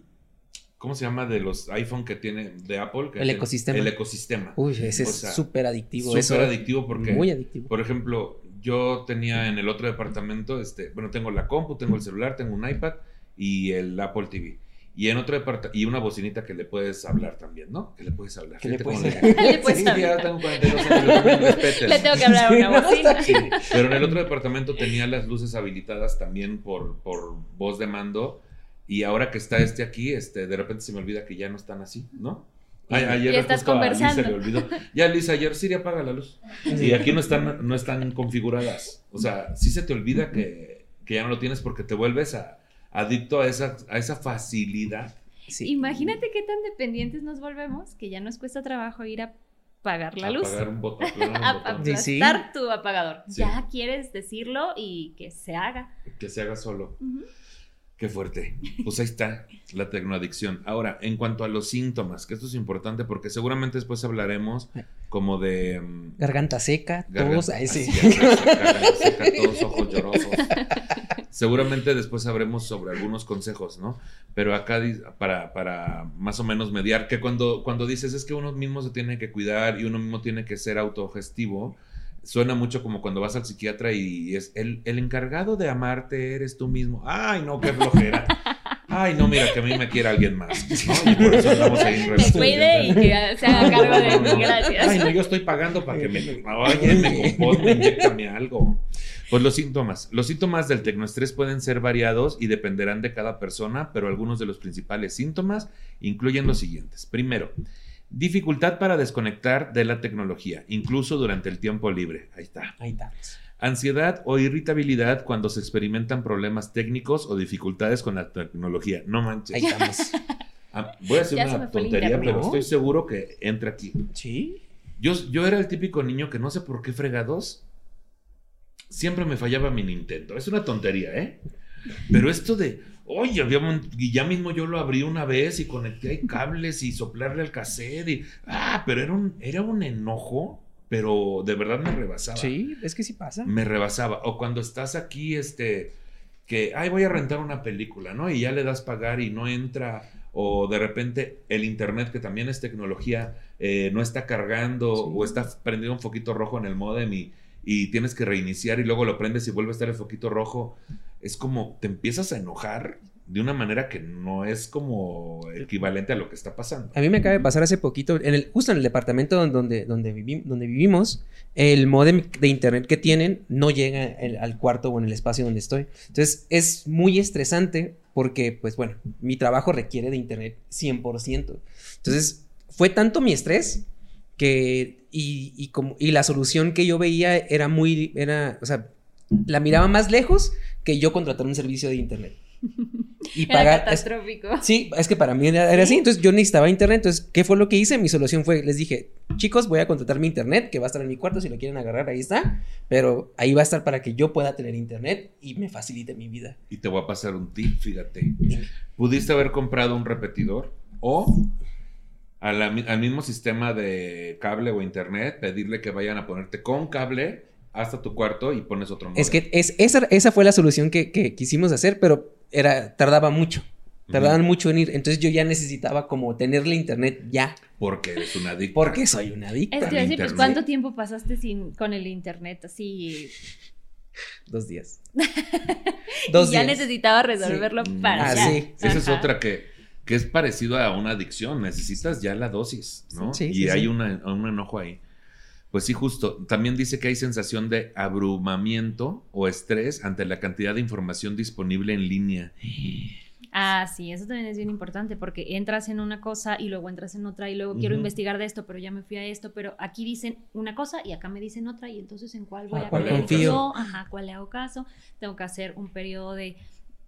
B: ¿Cómo se llama de los iPhone que tiene de Apple?
D: el ecosistema.
B: El ecosistema.
D: Uy, ese es súper adictivo.
B: Súper adictivo porque.
D: Muy adictivo.
B: Por ejemplo, yo tenía en el otro departamento, este, bueno, tengo la compu, tengo el celular, tengo un iPad y el Apple TV. Y en otro departamento, y una bocinita que le puedes hablar también, ¿no? Que le puedes hablar.
D: Que le puedes,
C: le puedes
B: sí, ya tengo 42 años,
C: Le tengo que hablar a una bocina.
B: Sí, pero en el otro departamento tenía las luces habilitadas también por, por voz de mando y ahora que está este aquí, este, de repente se me olvida que ya no están así, ¿no?
C: ayer y estás conversando.
B: Le olvidó. Ya, Lisa, ayer Siri apaga la luz. Y aquí no están, no están configuradas. O sea, sí se te olvida que, ya no lo tienes porque te vuelves a, adicto a esa, a esa facilidad.
C: Imagínate qué tan dependientes nos volvemos que ya nos cuesta trabajo ir a apagar la luz.
B: Apagar un botón. [LAUGHS]
C: aplastar tu apagador. Ya quieres decirlo y que se haga.
B: Que se haga solo. Qué fuerte. Pues ahí está la tecnoadicción. Ahora, en cuanto a los síntomas, que esto es importante porque seguramente después hablaremos como de...
D: Mm, garganta seca, todos, ahí sí.
B: Garganta seca, todos ojos llorosos. [LAUGHS] Seguramente después sabremos sobre algunos consejos, ¿no? Pero acá para, para más o menos mediar, que cuando, cuando dices es que uno mismo se tiene que cuidar y uno mismo tiene que ser autogestivo, suena mucho como cuando vas al psiquiatra y es el, el, encargado de amarte eres tú mismo. Ay, no, qué flojera. Ay, no, mira, que a mí me quiere alguien más. [LAUGHS] ¿no? Y por eso andamos ahí en
C: Me cuide y que se haga cargo de mí, [LAUGHS] gracias.
B: Ay, no, yo estoy pagando para que me, oye, [LAUGHS] me componga, inyectame algo. Pues los síntomas. Los síntomas del tecnoestrés pueden ser variados y dependerán de cada persona, pero algunos de los principales síntomas incluyen los siguientes. Primero, Dificultad para desconectar de la tecnología, incluso durante el tiempo libre. Ahí está.
D: Ahí está.
B: Ansiedad o irritabilidad cuando se experimentan problemas técnicos o dificultades con la tecnología. No manches.
D: Ahí estamos. [LAUGHS]
B: Ah, voy a hacer una tontería, pero estoy seguro que entra aquí.
D: Sí.
B: Yo, yo era el típico niño que no sé por qué fregados. Siempre me fallaba mi Nintendo. Es una tontería, ¿eh? Pero esto de, oye, y ya mismo yo lo abrí una vez y conecté ahí cables y soplarle al cassette y, ah, pero era un, era un enojo, pero de verdad me rebasaba.
D: Sí, es que sí pasa.
B: Me rebasaba. O cuando estás aquí, este, que, ay, voy a rentar una película, ¿no? Y ya le das pagar y no entra, o de repente el internet, que también es tecnología, eh, no está cargando o está prendido un foquito rojo en el modem y, y tienes que reiniciar y luego lo prendes y vuelve a estar el foquito rojo es como te empiezas a enojar de una manera que no es como equivalente a lo que está pasando.
D: A mí me acaba de pasar hace poquito, en el, justo en el departamento donde, donde, donde vivimos, el modem de internet que tienen no llega al cuarto o en el espacio donde estoy. Entonces es muy estresante porque, pues bueno, mi trabajo requiere de internet 100%. Entonces fue tanto mi estrés que, y, y, como, y la solución que yo veía era muy, era, o sea, la miraba más lejos que yo contratar un servicio de internet. [LAUGHS]
C: Y pagar. catastrófico.
D: sí, es que para mí era, así. Entonces yo necesitaba internet. Entonces, ¿qué fue lo que hice? Mi solución fue: les dije, chicos, voy a contratar mi internet, que va a estar en mi cuarto. Si lo quieren agarrar, ahí está. Pero ahí va a estar para que yo pueda tener internet y me facilite mi vida.
B: Y te voy a pasar un tip, fíjate. Pudiste haber comprado un repetidor o al mismo sistema de cable o internet, pedirle que vayan a ponerte con cable hasta tu cuarto y pones otro
D: Es que es, esa, esa fue la solución que, quisimos hacer, pero era, tardaba mucho. Tardaban mucho en ir. Entonces yo ya necesitaba como tenerle internet ya.
B: Porque eres una adicta.
D: Porque soy una adicta.
C: Es decir, pues ¿cuánto tiempo pasaste sin, con el internet así? [LAUGHS]
D: Dos días. [LAUGHS]
C: Dos y ya necesitaba resolverlo para
D: ah, Sí.
B: Esa es otra que, que es parecido a una adicción. Necesitas ya la dosis, ¿no? Sí, y hay una, un enojo ahí. Pues sí, justo. También dice que hay sensación de abrumamiento o estrés ante la cantidad de información disponible en línea.
C: Ah, sí, eso también es bien importante porque entras en una cosa y luego entras en otra y luego quiero investigar de esto, pero ya me fui a esto, pero aquí dicen una cosa y acá me dicen otra y entonces en cuál voy ah, a creer yo, ajá, cuál le hago caso, tengo que hacer un periodo de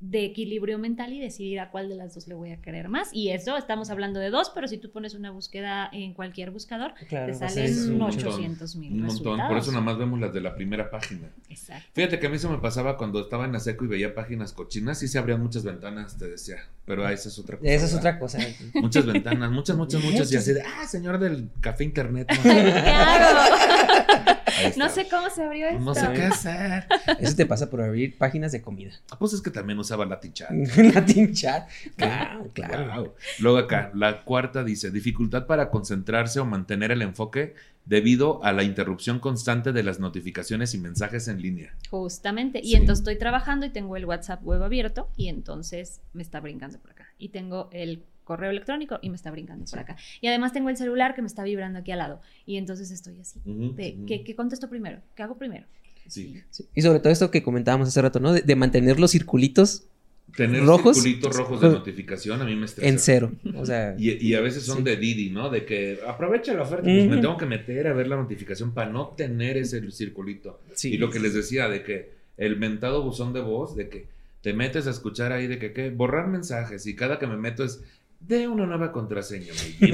C: de equilibrio mental y decidir a cuál de las dos le voy a querer más. Y eso estamos hablando de dos, pero si tú pones una búsqueda en cualquier buscador, te salen 800 mil.
B: Un montón. Por eso nada más vemos las de la primera página.
C: Exacto.
B: Fíjate que a mí eso me pasaba cuando estaba en la seco y veía páginas cochinas y se abrían muchas ventanas, te decía. Pero esa es otra cosa.
D: Esa es otra cosa.
B: muchas ventanas, muchas, muchas, muchas. Y así de, ah, señor del café internet.
C: No [LAUGHS] [LAUGHS] sé cómo se abrió esto.
B: No sé qué hacer.
D: Eso te pasa por abrir páginas de comida.
B: Pues es que también usaba Latin Chat. [LAUGHS]
D: Latin Chat. Claro, claro.
B: Luego acá, la cuarta dice, dificultad para concentrarse o mantener el enfoque debido a la interrupción constante de las notificaciones y mensajes en línea.
C: Justamente. Y entonces estoy trabajando y tengo el WhatsApp web abierto y entonces me está brincando por acá. Y tengo el correo electrónico y me está brincando por acá. Y además tengo el celular que me está vibrando aquí al lado. Y entonces estoy así. ¿qué, contesto primero? ¿Qué hago primero?
B: Sí.
D: Y sobre todo esto que comentábamos hace rato, ¿no? De, mantener los circulitos
B: Tener rojos, circulitos rojos de notificación a mí me estresa.
D: En cero. O sea, [LAUGHS]
B: y, a veces son de Didi, ¿no? De que aprovecha la oferta, pues me tengo que meter a ver la notificación para no tener ese circulito. y lo que les decía de que el mentado buzón de voz, de que te metes a escuchar ahí de que, ¿qué? borrar mensajes y cada que me meto es de una nueva contraseña. y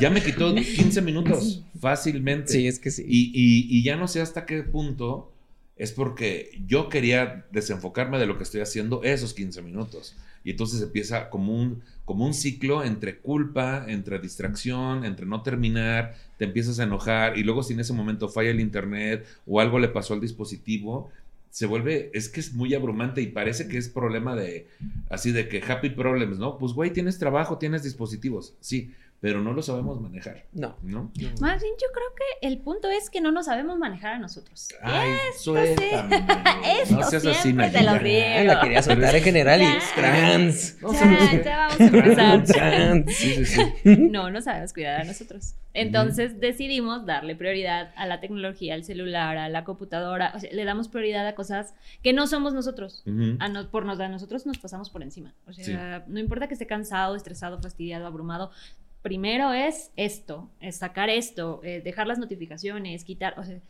B: ya, me quitó 15 minutos fácilmente.
D: Sí, es que sí.
B: Y, ya no sé hasta qué punto es porque yo quería desenfocarme de lo que estoy haciendo esos 15 minutos. Y entonces empieza como un, como un ciclo entre culpa, entre distracción, entre no terminar, te empiezas a enojar y luego si en ese momento falla el internet o algo le pasó al dispositivo, se vuelve, es que es muy abrumante y parece que es problema de, así de que happy problems, ¿no? Pues, güey, tienes trabajo, tienes dispositivos, sí, pero no lo sabemos manejar.
D: No.
B: ¿no?
C: Más bien, yo creo que el punto es que no nos sabemos manejar a nosotros.
B: Ay, esto suéltame. [LAUGHS]
C: Sí. no seas así, te lo riego.
D: La quería soltar en general y trans.
C: Ya, vamos a empezar. [LAUGHS] trans. Sí, sí, sí. [LAUGHS] No, no sabemos cuidar a nosotros. Entonces decidimos darle prioridad a la tecnología, al celular, a la computadora. O sea, le damos prioridad a cosas que no somos nosotros. a no, por nos, a nosotros nos pasamos por encima. O sea, no importa que esté cansado, estresado, fastidiado, abrumado primero es esto, es sacar esto, eh, dejar las notificaciones, quitar, o sea,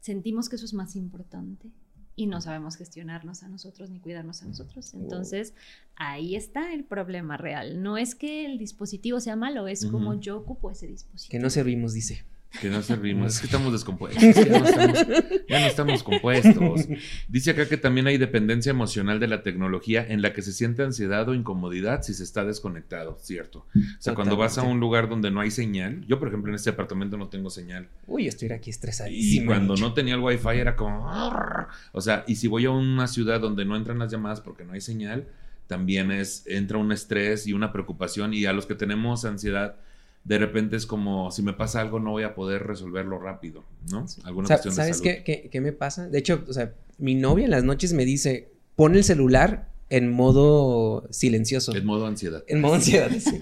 C: sentimos que eso es más importante y no sabemos gestionarnos a nosotros ni cuidarnos a nosotros. Entonces, ahí está el problema real. No es que el dispositivo sea malo, es como yo ocupo ese dispositivo.
D: Que no servimos, dice.
B: Que no servimos, es que estamos descompuestos, [LAUGHS] ya no estamos, compuestos. Dice acá que también hay dependencia emocional de la tecnología en la que se siente ansiedad o incomodidad si se está desconectado, ¿cierto? O sea, cuando vas a un lugar donde no hay señal, yo por ejemplo en este apartamento no tengo señal.
D: Uy, estoy aquí estresadísimo.
B: Y cuando no tenía el wifi era como... O sea, y si voy a una ciudad donde no entran las llamadas porque no hay señal, también es, entra un estrés y una preocupación y a los que tenemos ansiedad de repente es como si me pasa algo no voy a poder resolverlo rápido, ¿no?
D: Alguna cuestión de ¿Sabes qué, qué, me pasa? De hecho, o sea, mi novia en las noches me dice, pon el celular en modo silencioso.
B: En modo ansiedad.
D: En modo ansiedad, sí.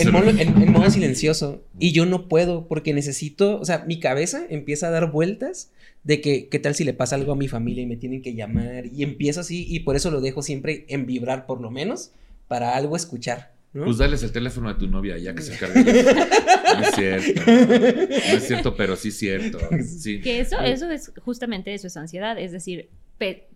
D: en, modo, en, modo, silencioso. Y yo no puedo porque necesito, o sea, mi cabeza empieza a dar vueltas de que, ¿qué tal si le pasa algo a mi familia y me tienen que llamar? Y empiezo así y por eso lo dejo siempre en vibrar por lo menos para algo escuchar.
B: Pues dales el teléfono a tu novia ya que se cargue. no es cierto. No es cierto, pero sí es cierto.
C: Que eso, eso es justamente eso es ansiedad. Es decir,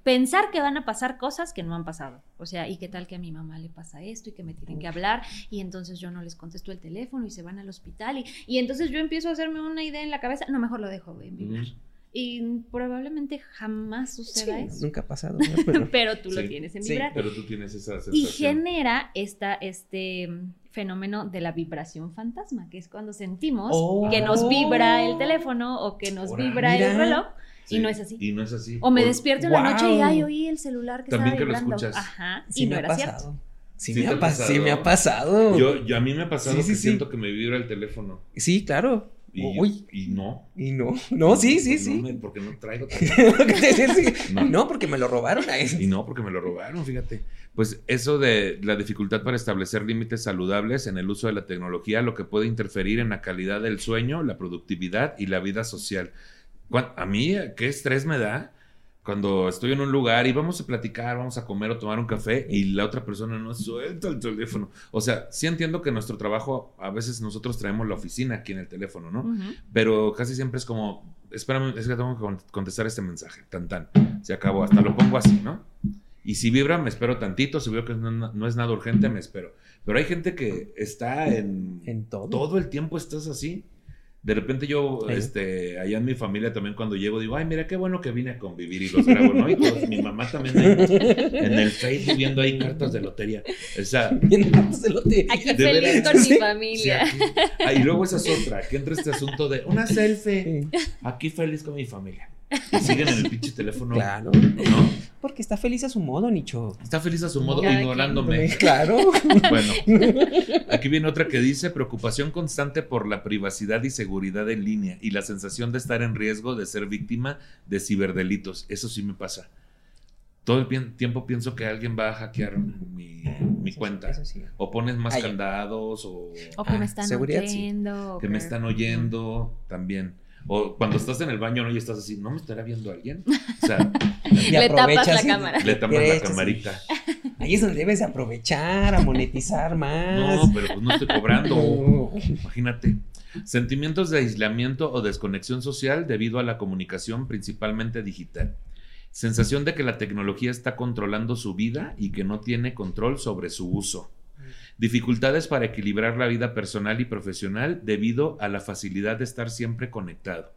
C: pensar que van a pasar cosas que no han pasado. O sea, ¿y qué tal que a mi mamá le pasa esto y que me tienen que hablar y entonces yo no les contesto el teléfono y se van al hospital y, y entonces yo empiezo a hacerme una idea en la cabeza? No, mejor lo dejo en vivir. Y probablemente jamás suceda eso.
D: Nunca ha pasado. [LAUGHS]
C: Pero, tú lo tienes en vibrar.
B: pero tú tienes esa sensación.
C: Y genera esta, este fenómeno de la vibración fantasma, que es cuando sentimos que nos vibra el teléfono o que nos vibra el reloj. y no es así.
B: Y no es así.
C: O me despierto en la noche y ay, oí el celular que
B: También
C: estaba
B: vibrando.
C: Que lo escuchas. Ajá. y no era cierto.
D: Sí, me ha, sí me ha pasado.
B: Yo, yo, a mí me ha pasado que siento que me vibra el teléfono.
D: Sí, claro.
B: Y,
D: Uy.
B: y no.
D: Y no, no, sí, sí,
B: No
D: sí.
B: me- porque no traigo. [LAUGHS]
D: no.
B: No.
D: porque me lo robaron a
B: Y no, porque me lo robaron, fíjate. Pues eso de la dificultad para establecer límites saludables en el uso de la tecnología, lo que puede interferir en la calidad del sueño, la productividad y la vida social. A mí, ¿qué estrés me da? Cuando estoy en un lugar y vamos a platicar, vamos a comer o tomar un café y la otra persona no suelta el teléfono. O sea, sí entiendo que nuestro trabajo, a veces nosotros traemos la oficina aquí en el teléfono, ¿no?
C: Ujú.
B: Pero casi siempre es como, espérame, es que tengo que con- contestar este mensaje, tan tan, se acabó, hasta lo pongo así, ¿no? Y si vibra, me espero tantito, si veo que no, no es nada urgente, me espero. Pero hay gente que está en...
D: En todo.
B: Todo el tiempo estás así. De repente yo,
D: Sí.
B: este, allá en mi familia también cuando llego digo, ay, mira qué bueno que vine a convivir y los grabo, ¿no? Y todos, mi mamá también ahí, en el Facebook viendo ahí cartas de lotería. O sea, [LAUGHS]
D: antes de lo te-
C: Aquí
B: De
C: feliz
B: veras.
C: con
D: Sí.
C: mi familia.
B: Sí, aquí- Ah, y luego esa es otra, que entra este asunto de una selfie. Aquí feliz con mi familia. Y siguen en el pinche teléfono.
D: Claro.
B: ¿No?
D: Porque está feliz a su modo, Nicho.
B: Está feliz a su modo,
C: Cada
B: ignorándome.
D: Claro. [LAUGHS]
B: Bueno, [LAUGHS] aquí viene otra que dice preocupación constante por la privacidad y seguridad en línea y la sensación de estar en riesgo de ser víctima de ciberdelitos. Eso sí me pasa. Todo el tiempo pienso que alguien va a hackear mi, mi
D: Eso-
B: cuenta.
D: eso sí.
B: O pones más
D: Ay.
B: candados o
C: O que
D: Ah,
C: me están
D: seguridad, sí.
C: oyendo.
B: que me están oyendo también. O cuando estás en el baño ¿no? y estás así, ¿no me estará viendo alguien? O sea, [LAUGHS]
D: Y
C: Le tapas
D: aprovechas
C: la
D: y-
C: cámara.
B: le tapas la camarita.
D: Ahí es donde debes de aprovechar, a monetizar más.
B: No, pero pues no estoy cobrando.
D: No.
B: Imagínate. Sentimientos de aislamiento o desconexión social debido a la comunicación principalmente digital. Sensación de que la tecnología está controlando su vida y que no tiene control sobre su uso. Dificultades para equilibrar la vida personal y profesional debido a la facilidad de estar siempre conectado.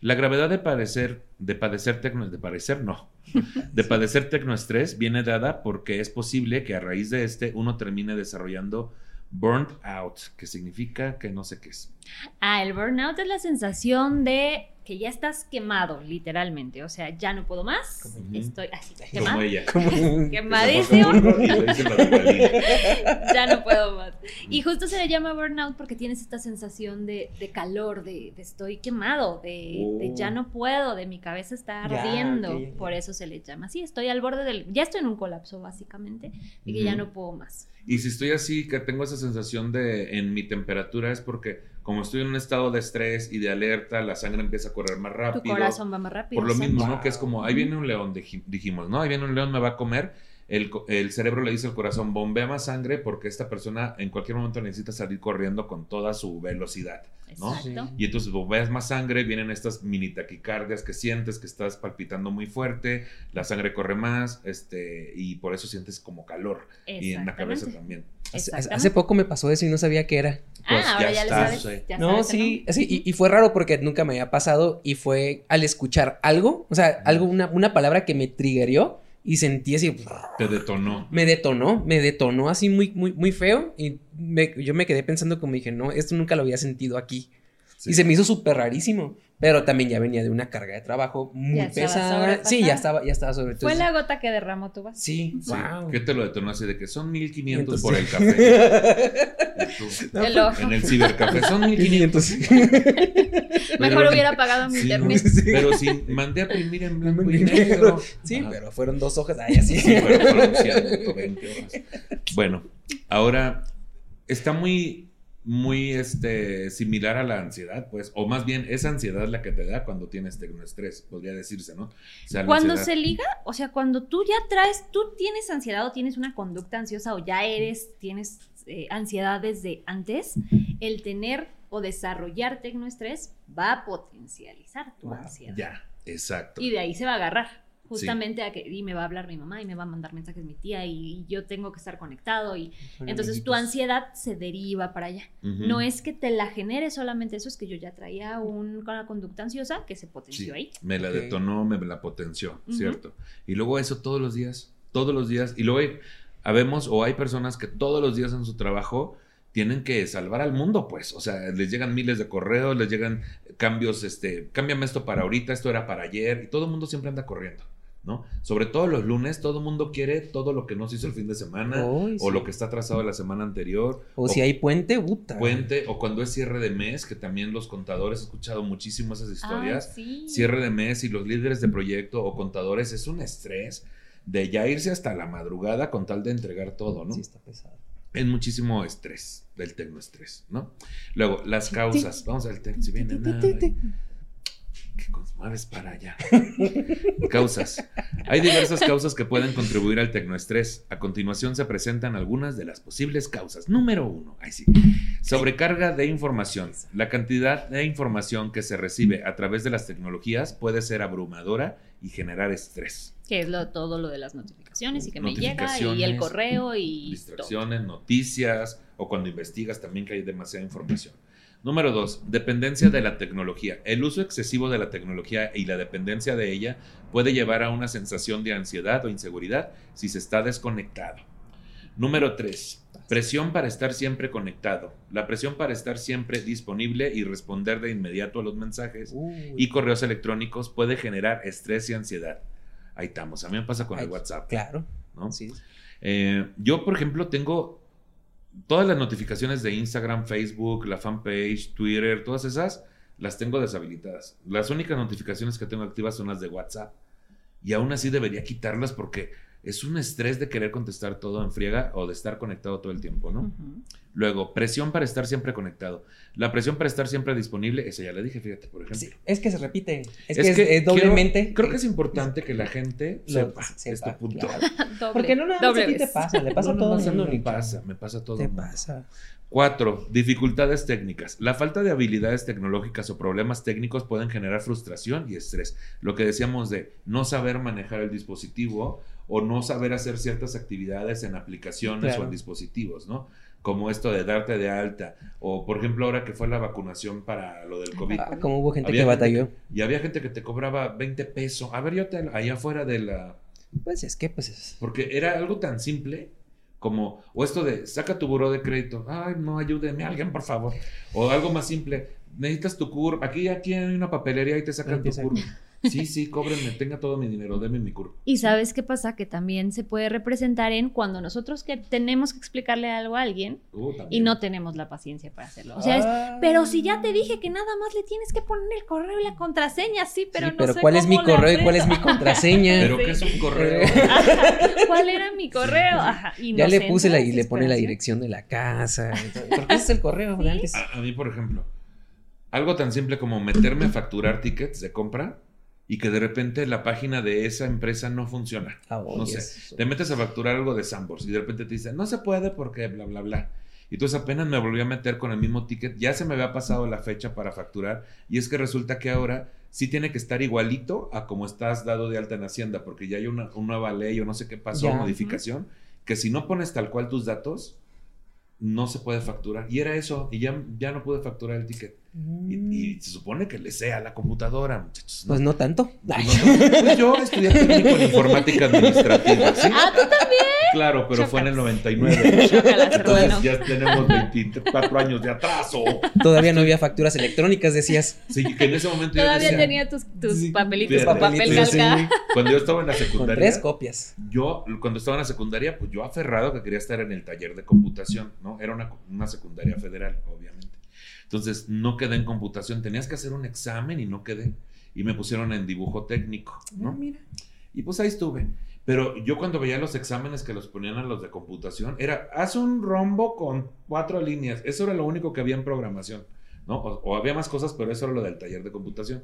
B: La gravedad de padecer, de padecer tecno, de padecer no, [LAUGHS] de padecer tecnoestrés viene dada porque es posible que a raíz de este uno termine desarrollando burnt out, que significa que no sé qué es.
C: Ah, el burnout es la sensación de que ya estás quemado, literalmente. O sea, ya no puedo más.
B: Como-
C: Estoy así,
B: Como
C: quemado.
B: ella. [LAUGHS]
D: Como- [LAUGHS]
C: Quemadísimo.
B: Y le [LAUGHS] dice la adrenalina.
C: ya no puedo más. Y justo se le llama burnout porque tienes esta sensación de, de calor, de, de estoy quemado, de, de
B: Oh.
C: ya no puedo, de mi cabeza está
D: Ya,
C: ardiendo.
D: ya, ya.
C: Por eso se le llama así. Estoy al borde del. Ya estoy en un colapso, básicamente, y que ya
B: Ujú.
C: no puedo más.
B: Y si estoy así, que tengo esa sensación de en mi temperatura, es porque como estoy en un estado de estrés y de alerta, la sangre empieza a correr más
C: Tu
B: rápido.
C: corazón va más rápido.
B: Por lo mismo, ¿no? Que es como, ahí viene un león, dij- dijimos, ¿no? Ahí viene un león, me va a comer. El, el cerebro le dice al corazón, bombea más sangre porque esta persona en cualquier momento necesita salir corriendo con toda su velocidad, ¿no?
C: Exacto.
B: Y entonces bombeas más sangre, vienen estas mini taquicardias que sientes que estás palpitando muy fuerte, la sangre corre más, este, y por eso sientes como calor. Y en la cabeza también.
D: Hace, poco me pasó eso y no sabía qué era.
B: Pues
C: ah, ahora
B: ya
C: ya,
B: está,
C: sabes. ya
D: No,
C: sabes,
D: sí, sí, y, y fue raro porque nunca me había pasado y fue al escuchar algo, o sea, algo, una, una palabra que me triggerió y sentí así,
B: Te detonó.
D: me detonó, me detonó así muy, muy, muy feo y me- yo me quedé pensando como dije, no, esto nunca lo había sentido aquí.
B: Sí.
D: Y se me hizo súper rarísimo, pero también ya venía de una carga de trabajo muy
C: Ya
D: pesada. Sí, ya estaba, ya estaba sobre
C: Fue
D: todo.
C: la gota que derramó tu vaso.
D: Sí,
B: Sí.
D: wow.
B: ¿Qué te lo detonó así de que son 1500
D: Entonces-
B: por el [LAUGHS] café? [LAUGHS]
C: El ojo.
B: en el cibercafé son [LAUGHS] 1500.
D: 500.
C: Mejor
B: Pero-
C: hubiera pagado mi
B: Sí, ¿no?
C: internet.
D: Sí.
B: Pero sí, mandé a imprimir en blanco y negro.
D: negro. Sí,
B: Ajá.
D: pero fueron dos hojas, ay, así.
B: Sí, pero fueron 120 horas. Bueno, ahora está muy, muy este, similar a la ansiedad, pues, o más bien es ansiedad la que te da cuando tienes tecnoestrés, podría decirse, ¿no? O sea, la
C: Cuando
B: ansiedad-
C: se liga, o sea, cuando tú ya traes, tú tienes ansiedad o tienes una conducta ansiosa o ya eres, tienes eh, ansiedad desde antes, el tener o desarrollar tecnoestrés va a potencializar tu ansiedad.
B: Ya, exacto.
C: Y de ahí se va a agarrar. Justamente a que, y me va a hablar mi mamá y me va a mandar mensajes mi tía y, y yo tengo que estar conectado y entonces tu ansiedad se deriva para allá. No es que te la genere solamente eso, es que yo ya traía un- una conducta ansiosa que se potenció
B: Sí,
C: ahí.
B: me la detonó, me la potenció. ¿cierto? Y luego eso todos los días, todos los días. Y luego hay, habemos o hay personas que todos los días en su trabajo tienen que salvar al mundo, pues. O sea, les llegan miles de correos, les llegan cambios, este, cámbiame esto para ahorita, esto era para ayer, y todo el mundo siempre anda corriendo. ¿No? Sobre todo los lunes, todo el mundo quiere todo lo que no se hizo el fin de semana o
D: sí.
B: lo que está atrasado la semana anterior.
D: O si hay puente, puta.
B: puente o cuando es cierre de mes, que también los contadores, he escuchado muchísimo esas historias.
C: Sí.
B: Cierre de mes y los líderes de proyecto o contadores es un estrés de ya irse hasta la madrugada con tal de entregar todo, ¿no?
D: Sí, está pesado.
B: Es muchísimo estrés, del tecnoestrés, ¿no? Luego, las causas. Vamos al tec, si viene nada. Que mueves para allá. [LAUGHS] Causas. Hay diversas causas que pueden contribuir al tecnoestrés. A continuación se presentan algunas de las posibles causas. Número uno, ahí sí. Sobrecarga de información. La cantidad de información que se recibe a través de las tecnologías puede ser abrumadora y generar estrés.
C: Que es lo, todo lo de las notificaciones y que me llega y el correo y todo.
B: distracciones, noticias o cuando investigas también que hay demasiada información. Número dos, dependencia de la tecnología. El uso excesivo de la tecnología y la dependencia de ella puede llevar a una sensación de ansiedad o inseguridad si se está desconectado. Número tres, presión para estar siempre conectado. La presión para estar siempre disponible y responder de inmediato a los mensajes
D: Uy.
B: y correos electrónicos puede generar estrés y ansiedad. Ahí estamos. A mí me pasa con el WhatsApp.
D: Claro.
B: ¿no?
D: Sí.
B: Eh, yo, por ejemplo, tengo todas las notificaciones de Instagram, Facebook, la fanpage, Twitter, todas esas, las tengo deshabilitadas. Las únicas notificaciones que tengo activas son las de WhatsApp. Y aún así debería quitarlas porque es un estrés de querer contestar todo en friega o de estar conectado todo el tiempo, ¿no? Luego, presión para estar siempre conectado. La presión para estar siempre disponible, esa ya la dije, fíjate, por ejemplo.
D: Sí, es que se repite. Es,
B: Es
D: que, es-
B: que
D: es doblemente.
B: quiero- creo que es importante que la gente
D: Lo-
B: sepa,
D: sepa,
B: este punto. [LAUGHS]
D: claro. Porque no nada más a ti te pasa, le pasa
B: No,
D: todo
B: no, me pasa, me pasa todo
D: Te pasa.
B: Cuatro, dificultades técnicas. La falta de habilidades tecnológicas o problemas técnicos pueden generar frustración y estrés. Lo que decíamos de no saber manejar el dispositivo o no saber hacer ciertas actividades en aplicaciones
D: Claro.
B: o en dispositivos, ¿no? Como esto de darte de alta o, por ejemplo, ahora que fue la vacunación para lo del COVID.
D: Ah, como hubo gente
B: Había
D: que batalló.
B: Y había gente que te cobraba 20 pesos. A ver, yo te allá afuera de la
D: Pues es que, pues es.
B: porque era algo tan simple como, o esto de, saca tu buró de crédito, ay, no, ayúdeme alguien, por favor. O algo más simple, necesitas tu CUR, aquí, aquí hay una papelería y te sacan tu
D: sacan.
B: Sí, sí, cóbrenme, tenga todo mi dinero, deme mi CUR.
C: Y sabes qué pasa? Que también se puede representar en cuando nosotros que tenemos que explicarle algo a alguien
B: Uh,
C: y no tenemos la paciencia para hacerlo. O sea, es,
D: Ah.
C: pero si ya te dije que nada más le tienes que poner el correo y la contraseña, sí, pero
D: Sí,
C: no
D: pero
C: sé
D: ¿cuál es mi correo y cuál es mi contraseña?
B: Pero
C: Sí. [LAUGHS]
B: que es un correo. [LAUGHS]
C: Ajá, ¿Cuál era mi correo? Ajá,
D: ya le puse la, y le pone la dirección de la casa. Porque ese es el correo de antes.
B: A, a mí, por ejemplo, algo tan simple como meterme a facturar tickets de compra y que de repente la página de esa empresa no funciona.
D: Ah,
B: no
D: oye,
B: sé, te metes a facturar algo de Sambors y de repente te dicen, no se puede porque bla, bla, bla. Y entonces apenas me volví a meter con el mismo ticket, ya se me había pasado la fecha para facturar y es que resulta que ahora sí tiene que estar igualito a como estás dado de alta en Hacienda, porque ya hay una, una nueva ley o no sé qué pasó,
D: Ya.
B: modificación, que si no pones tal cual tus datos, no se puede facturar. Y era eso, y ya, ya no pude facturar el ticket. Y, y se supone que le sea la computadora, muchachos.
D: Mm. Pues no tanto.
B: Pues no, pues yo estudié técnico en informática administrativa, ¿sí?
C: Ah, tú también.
B: Claro, pero fue en el
C: Chócalas.
B: 99.
C: Chócalas,
B: Entonces
C: bueno.
B: ya tenemos 24 años de atraso.
D: Todavía no había facturas electrónicas, decías.
B: Sí, que en ese momento yo
C: Todavía
B: decía,
C: tenía tus, tus
D: Sí,
C: papelitos con papel
D: papelitos, sí.
B: cuando yo estaba en la
D: Con
B: secundaria,
D: tres copias.
B: yo cuando estaba en la secundaria, pues yo aferrado que quería estar en el taller de computación, ¿no? Era una, una secundaria federal, obviamente. Entonces no quedé en computación, tenías que hacer un examen y no quedé. Y me pusieron en dibujo técnico, ¿no?
D: Ah, mira.
B: Y pues ahí estuve. Pero yo cuando veía los exámenes que los ponían a los de computación, era, haz un rombo con cuatro líneas. Eso era lo único que había en programación, ¿no? O, o había más cosas, pero eso era lo del taller de computación.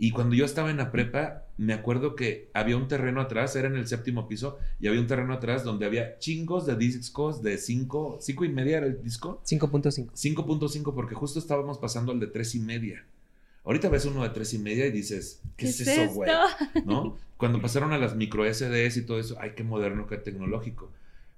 B: Y cuando yo estaba en la prepa, me acuerdo que había un terreno atrás, era en el séptimo piso, y había un terreno atrás donde había chingos de discos de cinco, cinco y media era el disco,
D: 5.5.
B: 5.5, porque justo estábamos pasando al de tres y media. Ahorita ves uno de tres y media y dices, ¿qué, es eso, güey? ¿no? Cuando pasaron a las micro SDS y todo eso, ay, qué moderno, qué tecnológico.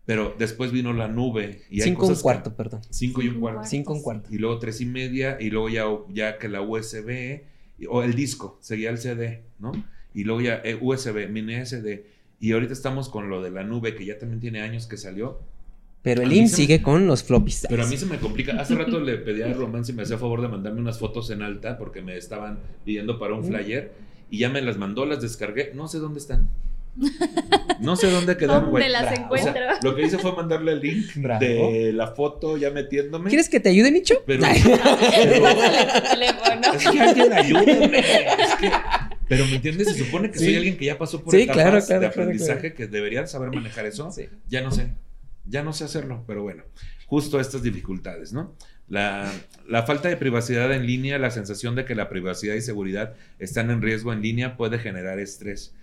B: Pero después vino la nube y hay
D: 5 un
B: cosas que-
D: cuarto, perdón.
B: cinco y un
C: Cinco
B: cuarto.
C: un
D: 5 un cuarto.
B: Y luego tres y media y luego ya, ya que la USB o el disco, seguía el CD, ¿no? Y luego ya eh, USB, mini SD. Y ahorita estamos con lo de la nube que ya también tiene años que salió.
D: Pero el
B: me-
D: sigue con los floppies.
B: Pero a mí se me complica. Hace rato le pedí a Román si me hacía favor de mandarme unas fotos en alta porque me estaban pidiendo para un
D: Mm.
B: flyer. y ya me las mandó, las descargué, no sé dónde están. No sé dónde quedaron, güey.
C: ¿Dónde las
D: Bravo.
B: O sea,
C: encuentro?
B: lo que hice fue mandarle el link
D: Bravo.
B: de la foto ya metiéndome.
D: ¿Quieres que te ayude, Nicho?
B: Pero,
C: teléfono.
B: es que alguien ayúdeme. Es que- pero me entiendes, se supone que soy alguien que ya pasó por
D: Sí,
B: etapas
D: claro, claro,
B: de
D: claro,
B: aprendizaje que deberían saber manejar eso.
D: Sí.
B: Ya no sé. Ya no sé hacerlo, pero bueno, justo estas dificultades, ¿no? La, la falta de privacidad en línea, la sensación de que la privacidad y seguridad están en riesgo en línea puede generar estrés,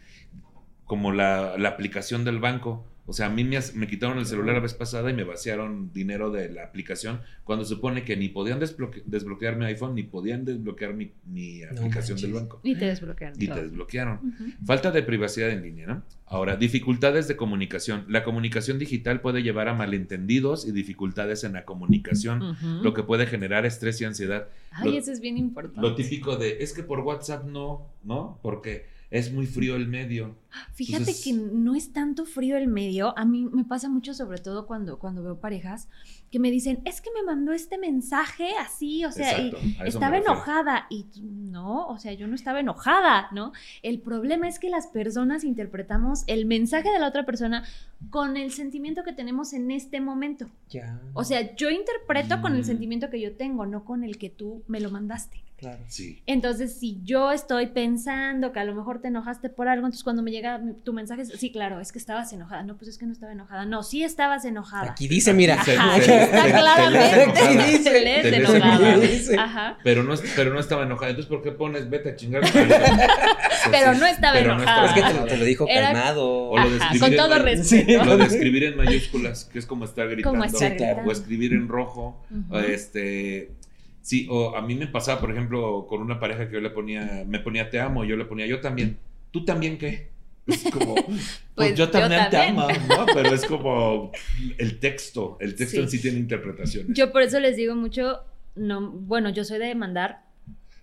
B: como la, la aplicación del banco. O sea, a mí me, me quitaron el celular la vez pasada y me vaciaron dinero de la aplicación cuando supone que ni podían desbloque- desbloquear mi iPhone ni podían desbloquear mi, mi aplicación del banco.
C: Y te desbloquearon.
B: Y te desbloquearon. Falta de privacidad en línea, ¿no? Ahora, dificultades de comunicación. La comunicación digital puede llevar a malentendidos y dificultades en la comunicación, lo que puede generar estrés y ansiedad.
C: Ay,
B: lo-
C: eso es bien importante.
B: Lo típico de, es que por WhatsApp no, ¿no? Porque es muy frío el medio.
C: Fíjate
B: Entonces-
C: que no es tanto frío el medio. A mí me pasa mucho, sobre todo cuando, cuando veo parejas, que me dicen, es que me mandó este mensaje así, o sea,
B: Exacto,
C: estaba enojada. Y no, o sea, yo no estaba enojada, ¿no? El problema es que las personas interpretamos el mensaje de la otra persona con el sentimiento que tenemos en este momento.
D: Ya.
C: O sea, yo interpreto con el
B: Mm.
C: sentimiento que yo tengo, no con el que tú me lo mandaste.
D: Claro.
B: Sí.
C: Entonces, si yo estoy pensando que a lo mejor te enojaste por algo, entonces cuando me llega tu mensaje, es, sí, claro, es que estabas enojada. No, pues es que no estaba enojada. No, sí estabas enojada.
D: Aquí dice, mira.
C: Ajá, está
B: te- te
C: claramente.
B: enojada.
D: Te
C: lees enojada.
B: enojada.
D: Dice.
C: Ajá.
B: Pero no, es- pero no estaba enojada. Entonces, ¿por qué pones vete a chingar? [LAUGHS]
C: Pero no estaba
B: Pero no
C: enojada.
D: Es que te lo, te lo dijo
C: Era-
D: calmado.
B: O lo de
C: Ajá,
B: escribir
C: con todo respeto.
B: Lo de escribir en mayúsculas, que es como estar gritando.
C: Como estar gritando.
B: o escribir en rojo.
C: Ujú.
B: o este. Sí, o a mí me pasaba, por ejemplo, con una pareja que yo le ponía, me ponía te amo, yo le ponía yo también. ¿Tú también qué? Es como, [LAUGHS] pues,
C: Pues
B: yo
C: yo
B: también te amo, ¿no? Pero es como el texto, el texto
C: Sí.
B: en sí tiene interpretaciones.
C: Yo por eso les digo mucho, no, bueno, yo soy de mandar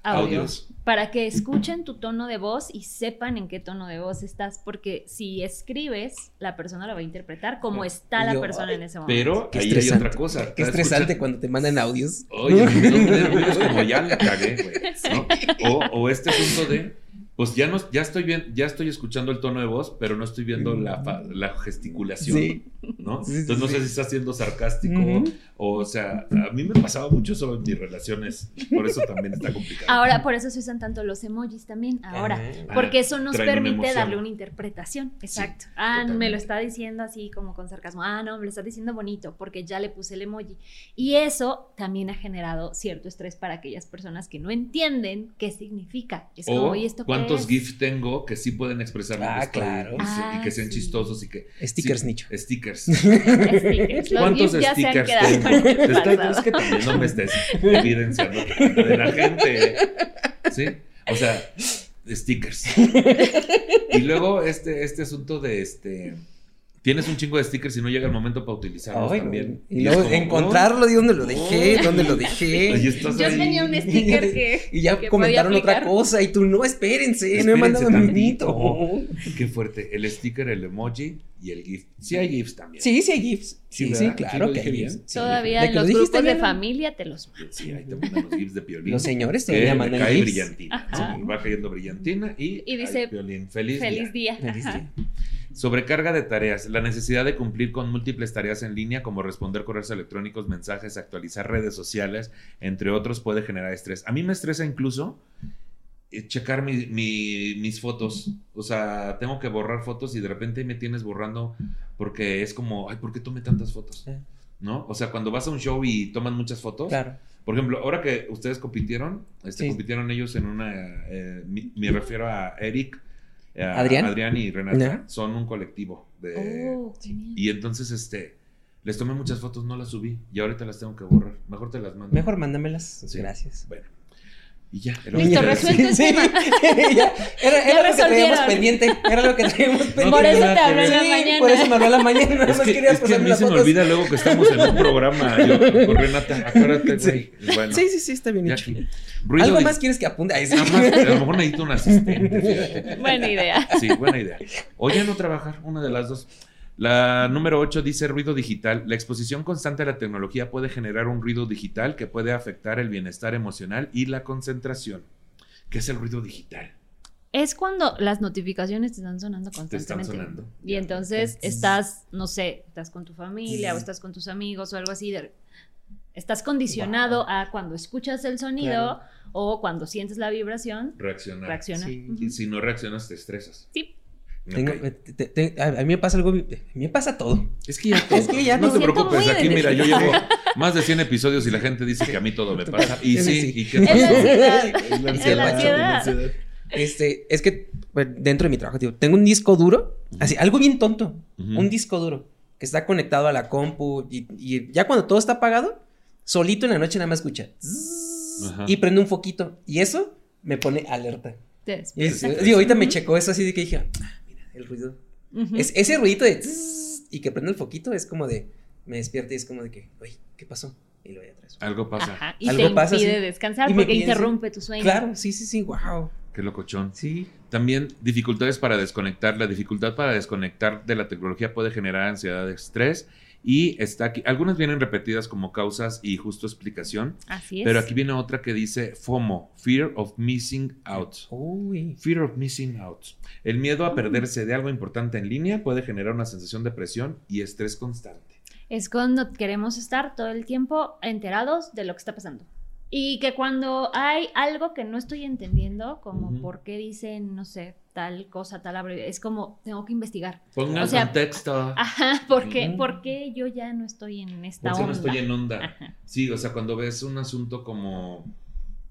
C: audios,
B: Audios.
C: para que escuchen tu tono de voz y sepan en qué tono de voz estás, porque si escribes, la persona lo va a interpretar como está la
D: Yo-
C: persona en ese momento.
B: Pero
D: Qué
B: ahí hay otra cosa.
D: Qué estresante
B: escuchando-
D: cuando te mandan audios.
B: Oye, [LAUGHS] no como ya la cagué, güey. ¿no? O, o este asunto de, pues ya no, ya estoy bien, ya estoy escuchando el tono de voz, pero no estoy viendo la, fa- la gesticulación,
D: Sí.
B: ¿No?
D: Sí, sí,
B: Entonces no sé
D: sí.
B: si está siendo sarcástico
D: Ujú.
B: o, o sea, a mí me pasaba mucho eso en mis relaciones, por eso también está complicado.
C: Ahora, por eso se usan tanto los emojis también, ahora.
D: Ah.
C: Porque eso nos
B: una
C: permite
B: emoción.
C: darle una interpretación. Exacto. ah, me
B: totalmente.
C: lo está diciendo así como con sarcasmo. Ah, no, me lo está diciendo bonito porque ya le puse el emoji. Y eso también ha generado cierto estrés para aquellas personas que no entienden qué significa. Es como,
B: o
C: ¿y esto
B: cuántos? GIFs tengo que sí pueden expresar
D: Ah, claro.
B: y, se- y que
C: Ah,
B: sean
C: sí.
B: chistosos y que
D: Stickers,
B: sí,
D: Nicho.
B: Stickers. [LAUGHS]
C: Stickers. Los
B: ¿Cuántos
C: ya se han
B: stickers
C: quedado
B: tengo? es que también no me estés evidenciando de la gente. ¿Sí? O sea, stickers. [LAUGHS] Y luego este, este asunto de este. Tienes un chingo de stickers y no llega el momento para utilizarlos
D: Ay,
B: también.
D: Y,
B: es
D: luego
B: como,
D: encontrarlo, de dónde lo dejé,
B: oh.
D: dónde lo
B: "Oh". Y
D: dejé. [LAUGHS]
B: estás
C: Yo
B: ahí.
C: tenía un sticker que.
D: Y ya
C: que
D: comentaron
C: podía
D: otra cosa y tú, no, espérense, no he
B: Espérense
D: mandado mi
B: tantito.
D: bonito.
B: Qué fuerte. El sticker, el emoji y el GIF. Sí hay GIFs también.
D: Sí, sí hay GIFs. Sí, sí,
B: ¿verdad?
D: claro
B: lo
D: que hay? GIFs. Sí.
C: Todavía
D: De que lo
C: los
D: dijiste
C: grupos de familia te los.
B: Sí, ahí te mandan los GIFs de Piolín.
D: Los señores
B: que
D: todavía mandan
B: cae
D: GIFs.
B: brillantina. Sí, va cayendo brillantina y,
C: Y dice,
B: Piolín, feliz,
C: Feliz
B: día.
C: día.
D: Feliz día.
B: Sobrecarga de tareas. La necesidad de cumplir con múltiples tareas en línea, como responder correos electrónicos, mensajes, actualizar redes sociales, entre otros, puede generar estrés. A mí me estresa incluso eh, checar mi- mi- mis fotos. O sea, tengo que borrar fotos y de repente me tienes borrando porque es como, ay, ¿por qué tomé tantas fotos? ¿No? O sea, cuando vas a un show y toman muchas fotos.
D: Claro.
B: Por ejemplo, ahora que ustedes compitieron, este,
D: Sí.
B: compitieron ellos en una, eh, me refiero a Eric,
D: ¿Adrián?
B: Adrián y Renata, son un colectivo de,
C: Oh,
B: y entonces este les tomé muchas fotos, no las subí y ahorita las tengo que borrar. Mejor te las mando.
D: Mejor mándamelas.
B: Sí.
D: Gracias.
B: Bueno. Y ya. era lo
C: Listo, resuelto el
B: decir.
C: tema.
D: Ya, Era, era
C: Ya
D: lo que teníamos pendiente. Era lo que teníamos pendiente.
C: Por eso te hablé en la
D: Sí,
C: mañana.
D: por eso me habló en la mañana. Nada
B: Es
D: más
B: que,
D: quería
B: es que a mí se me
D: fotos.
B: olvida luego que estamos en un programa. Yo, con Renata, acuérdate, güey. Bueno,
D: Sí, sí, sí, está bien
B: ya
D: hecho. ¿Algo
B: di-
D: más quieres que apunte? Ay, sí.
B: Nada más, a lo mejor necesito un asistente, fíjate.
C: Buena idea.
B: Sí, buena idea. O ya no trabajar, una de las dos. La número 8 dice ruido digital. La exposición constante a la tecnología puede generar un ruido digital que puede afectar el bienestar emocional y la concentración. ¿Qué es el ruido digital?
C: es cuando las notificaciones te están sonando
B: Te están
C: constantemente.
B: sonando.
C: Y entonces estás, no sé, estás con tu familia o estás con tus amigos o algo así. de- estás condicionado a cuando escuchas el sonido
D: Claro.
C: o cuando sientes la vibración,
B: Reaccionar.
C: reacciona.
D: Sí.
B: Y si no reaccionas, te estresas.
C: Sí.
D: Tengo- eh, te- te- a, mí me pasa algo, a mí me pasa todo.
B: Es que ya [LAUGHS]
D: Es que ya
B: no
D: me
B: te preocupes, aquí mira, yo llevo más de 100 episodios y la gente dice que a mí todo me [LAUGHS] pasa. Y
D: Sí.
B: ¿y qué
C: Es la
B: pasa?
C: ansiedad. [LAUGHS]
D: Es la
C: Es la
D: ansiedad.
C: ansiedad.
D: Este, es que bueno, dentro de mi trabajo, tío, tengo un disco duro, así, algo bien tonto, un disco duro que está conectado a la compu y, y ya cuando todo está apagado, solito en la noche nada más escucha y prende un foquito y eso me pone alerta. Y digo, ahorita me checó eso así de que dije, el ruido. Es, ese ruidito de y que prende el foquito es como de, me despierta y es como de que, oye, ¿qué pasó? Y lo voy atrás.
B: Algo pasa.
C: Ajá, Y
D: Algo
C: te
D: pasa,
C: impide
D: sí.
C: descansar
D: Y
C: porque
D: pienso-
C: interrumpe tu sueño.
D: Claro, sí, sí, sí, wow.
B: Qué locochón.
D: Sí.
B: También dificultades para desconectar. La dificultad para desconectar de la tecnología puede generar ansiedad, estrés. Y está aquí. Algunas vienen repetidas como causas y justo explicación.
C: Así es.
B: Pero aquí viene otra que dice FOMO, Fear of Missing Out.
D: Uy.
B: Fear of Missing Out. El miedo a perderse de algo importante en línea puede generar una sensación de presión y estrés constante.
C: Es cuando queremos estar todo el tiempo enterados de lo que está pasando. Y que cuando hay algo que no estoy entendiendo, como por qué dicen, no sé, tal cosa, tal abreviación, es como tengo que investigar.
B: Pongan
C: O sea,
B: contexto. [LAUGHS]
C: Ajá, ¿por qué,
B: Ujú.
C: ¿por qué yo ya no estoy en esta
B: Porque no
C: onda?
B: estoy en onda.
C: Ajá.
B: Sí, o sea, cuando ves un asunto como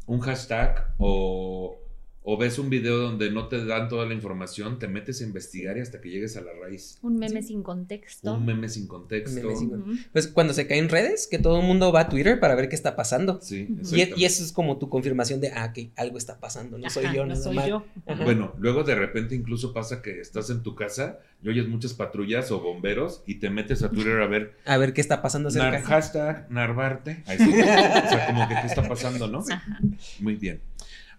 B: un hashtag o, o ves un video donde no te dan toda la información, te metes a investigar y hasta que llegues a la raíz.
C: Un meme
D: Sí.
C: sin contexto.
B: Un meme sin contexto.
D: Meme sin-. Pues cuando se cae en redes, que todo el mundo va a Twitter para ver qué está pasando.
B: Sí.
D: Y,
B: exactamente.
D: y eso es como tu confirmación de, ah, que algo está pasando, no soy
C: Ajá,
D: yo,
C: no
D: nada
C: soy
D: más.
C: yo.
D: Ajá.
B: Bueno, luego de repente incluso pasa que estás en tu casa y oyes muchas patrullas o bomberos y te metes a Twitter a ver
D: A ver qué está pasando
B: nar-
D: cerca.
B: hashtag Narvarte. Ahí sí. o sea, como que qué está pasando, ¿no?
C: Ajá.
B: Muy bien.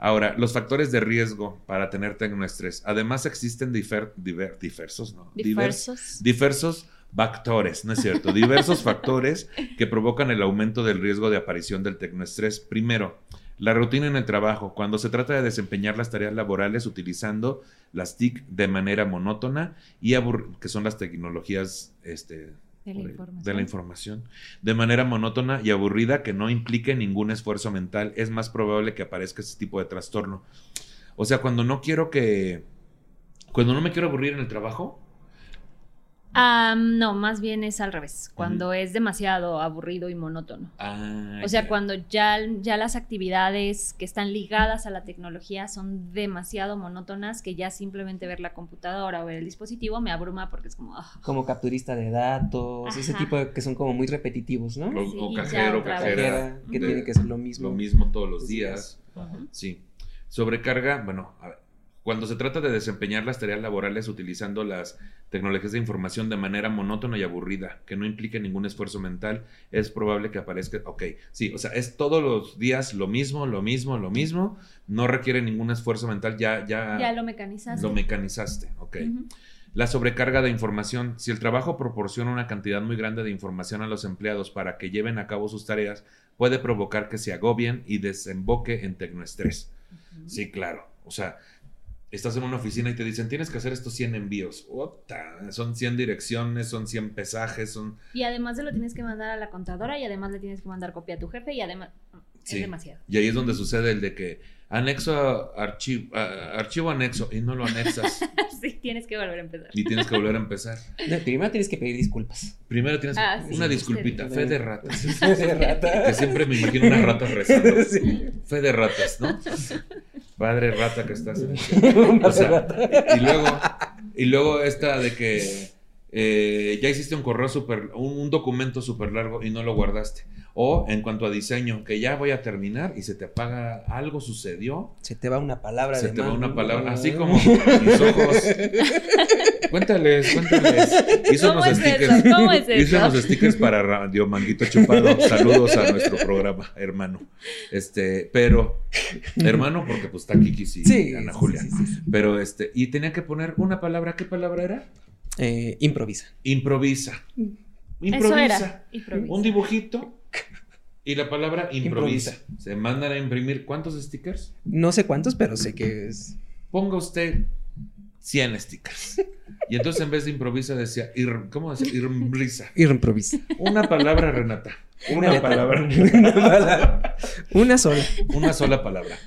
B: Ahora, los factores de riesgo para tener tecnoestrés. Además existen difer- diver- diversos, ¿no? Divers-
C: Diversos.
B: diversos factores, ¿no es cierto? Diversos [LAUGHS] factores que provocan el aumento del riesgo de aparición del tecnoestrés. Primero, la rutina en el trabajo, cuando se trata de desempeñar las tareas laborales utilizando las TIC de manera monótona y que son las tecnologías este,
C: De la información.
B: de la información, de manera monótona y aburrida que no implique ningún esfuerzo mental, es más probable que aparezca ese tipo de trastorno. O sea, cuando no quiero que, cuando no me quiero aburrir en el trabajo,
C: Ah, no, más bien es al revés. Cuando es demasiado aburrido y monótono.
B: ah,
C: O sea, cuando ya, ya las actividades que están ligadas a la tecnología son demasiado monótonas, que ya simplemente ver la computadora o ver el dispositivo me abruma porque es como... ah,
D: Como capturista de datos, ese tipo de que son como muy repetitivos, ¿no?
B: o,
C: Sí,
B: o
C: ya
B: cajero, cajera,
D: que
B: de-
D: tiene que ser lo mismo.
B: lo mismo todos los días. Sí. Sobrecarga, bueno, a ver, cuando se trata de desempeñar las tareas laborales utilizando las tecnologías de información de manera monótona y aburrida, que no implique ningún esfuerzo mental, es probable que aparezca, ok, sí, o sea, es todos los días lo mismo, lo mismo, lo mismo, no requiere ningún esfuerzo mental, ya, ya,
C: Ya lo mecanizaste.
B: lo mecanizaste, ok. La sobrecarga de información. Si el trabajo proporciona una cantidad muy grande de información a los empleados para que lleven a cabo sus tareas, puede provocar que se agobien y desemboque en tecnoestrés. Sí, claro. O sea, estás en una oficina y te dicen, tienes que hacer estos 100 envíos. Son 100 direcciones, son 100 pesajes, son...
C: Y además se lo tienes que mandar a la contadora y además le tienes que mandar copia a tu jefe y además...
B: Sí.
C: Es demasiado.
B: Y ahí es donde sucede el de que anexo archivo, archivo anexo y no lo anexas [LAUGHS]
C: sí, tienes que volver a empezar.
B: y tienes que volver a empezar.
D: No, Primero tienes que pedir disculpas.
B: Primero tienes
C: Ah, sí,
B: una
C: sí,
B: disculpita,
D: sí. [LAUGHS]
B: fe de ratas.
D: De rata.
B: Que siempre me imagino unas ratas rezando. [LAUGHS]
D: Sí.
B: Fe de ratas, ¿no? Padre rata que estás. en el cielo. O sea, y luego, y luego esta de que eh, ya hiciste un correo super, un, un documento súper largo y no lo guardaste. O en cuanto a diseño, que ya voy a terminar y se te apaga, algo sucedió,
D: Se te va una palabra
B: se
D: de
B: te va una palabra, así como mis ojos. [LAUGHS] Cuéntales, cuéntales. Hizo
C: ¿Cómo
B: unos
C: es
B: stickers.
C: eso? ¿Cómo es
B: Hizo
C: eso?
B: unos stickers para Radio Manguito Chupado. Saludos a nuestro programa, hermano. Este, pero, hermano, porque pues está Kiki y
D: Sí,
B: Ana
D: sí,
B: Julia.
D: sí, sí, sí.
B: Pero este, y tenía que poner una palabra. ¿Qué palabra era?
D: Eh, improvisa.
B: Improvisa.
C: Eso
B: Improvisa.
C: era. Improvisa.
B: Un dibujito y la palabra improvisa.
D: Improvisa.
B: Se mandan a imprimir cuántos stickers?
D: No sé cuántos, pero sé que es.
B: ponga usted 100 stickers. Y entonces en vez de improvisa decía, ir- ¿cómo decía?
D: Improvisa.
B: Una palabra, Renata. Una
D: Neta.
B: palabra. [LAUGHS]
D: Una palabra. Una sola.
B: Una sola palabra.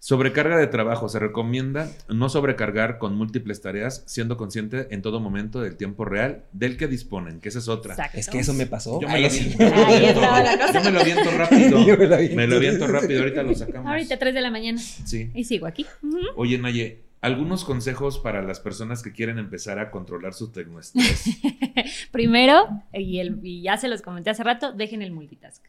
B: Sobrecarga de trabajo. Se recomienda no sobrecargar con múltiples tareas, siendo consciente en todo momento del tiempo real del que disponen, que esa es otra.
C: Exacto.
D: Es que eso me pasó.
B: Yo me, lo yo me aviento rápido. [LAUGHS]
D: Yo me lo aviento.
B: Me lo aviento rápido, ahorita lo sacamos.
C: Ahorita 3 de la mañana.
B: Sí.
C: Y sigo aquí.
B: Oye, Naye, algunos consejos para las personas que quieren empezar a controlar su tecnoestrés. [LAUGHS]
C: Primero, y, el, y ya se los comenté hace rato, dejen el multitask.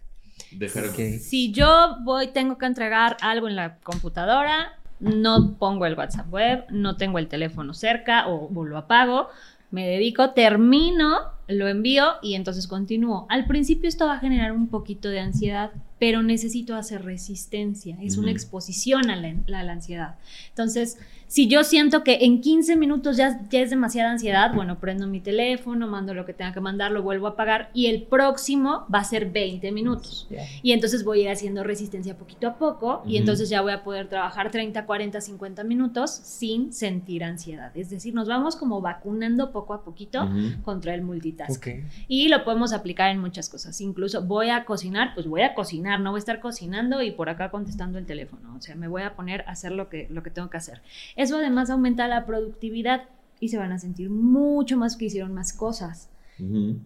B: Dejar.
C: Si yo voy, tengo que entregar algo en la computadora, no pongo el WhatsApp web, no tengo el teléfono cerca o, o lo apago, me dedico, termino, lo envío y entonces continúo. Al principio esto va a generar un poquito de ansiedad, pero necesito hacer resistencia, es una exposición a la, a la ansiedad. Entonces, si yo siento que en 15 minutos ya, ya es demasiada ansiedad, bueno, prendo mi teléfono, mando lo que tenga que mandar, lo vuelvo a apagar y el próximo va a ser 20 minutos. Y entonces voy a ir haciendo resistencia poquito a poco y entonces ya voy a poder trabajar 30, 40, 50 minutos sin sentir ansiedad. Es decir, nos vamos como vacunando poco a poquito contra el multitask.
D: Ok.
C: Y lo podemos aplicar en muchas cosas. Incluso voy a cocinar, pues voy a cocinar, no voy a estar cocinando y por acá contestando el teléfono. O sea, me voy a poner a hacer lo que, lo que tengo que hacer. Eso además aumenta la productividad y se van a sentir mucho más que hicieron más cosas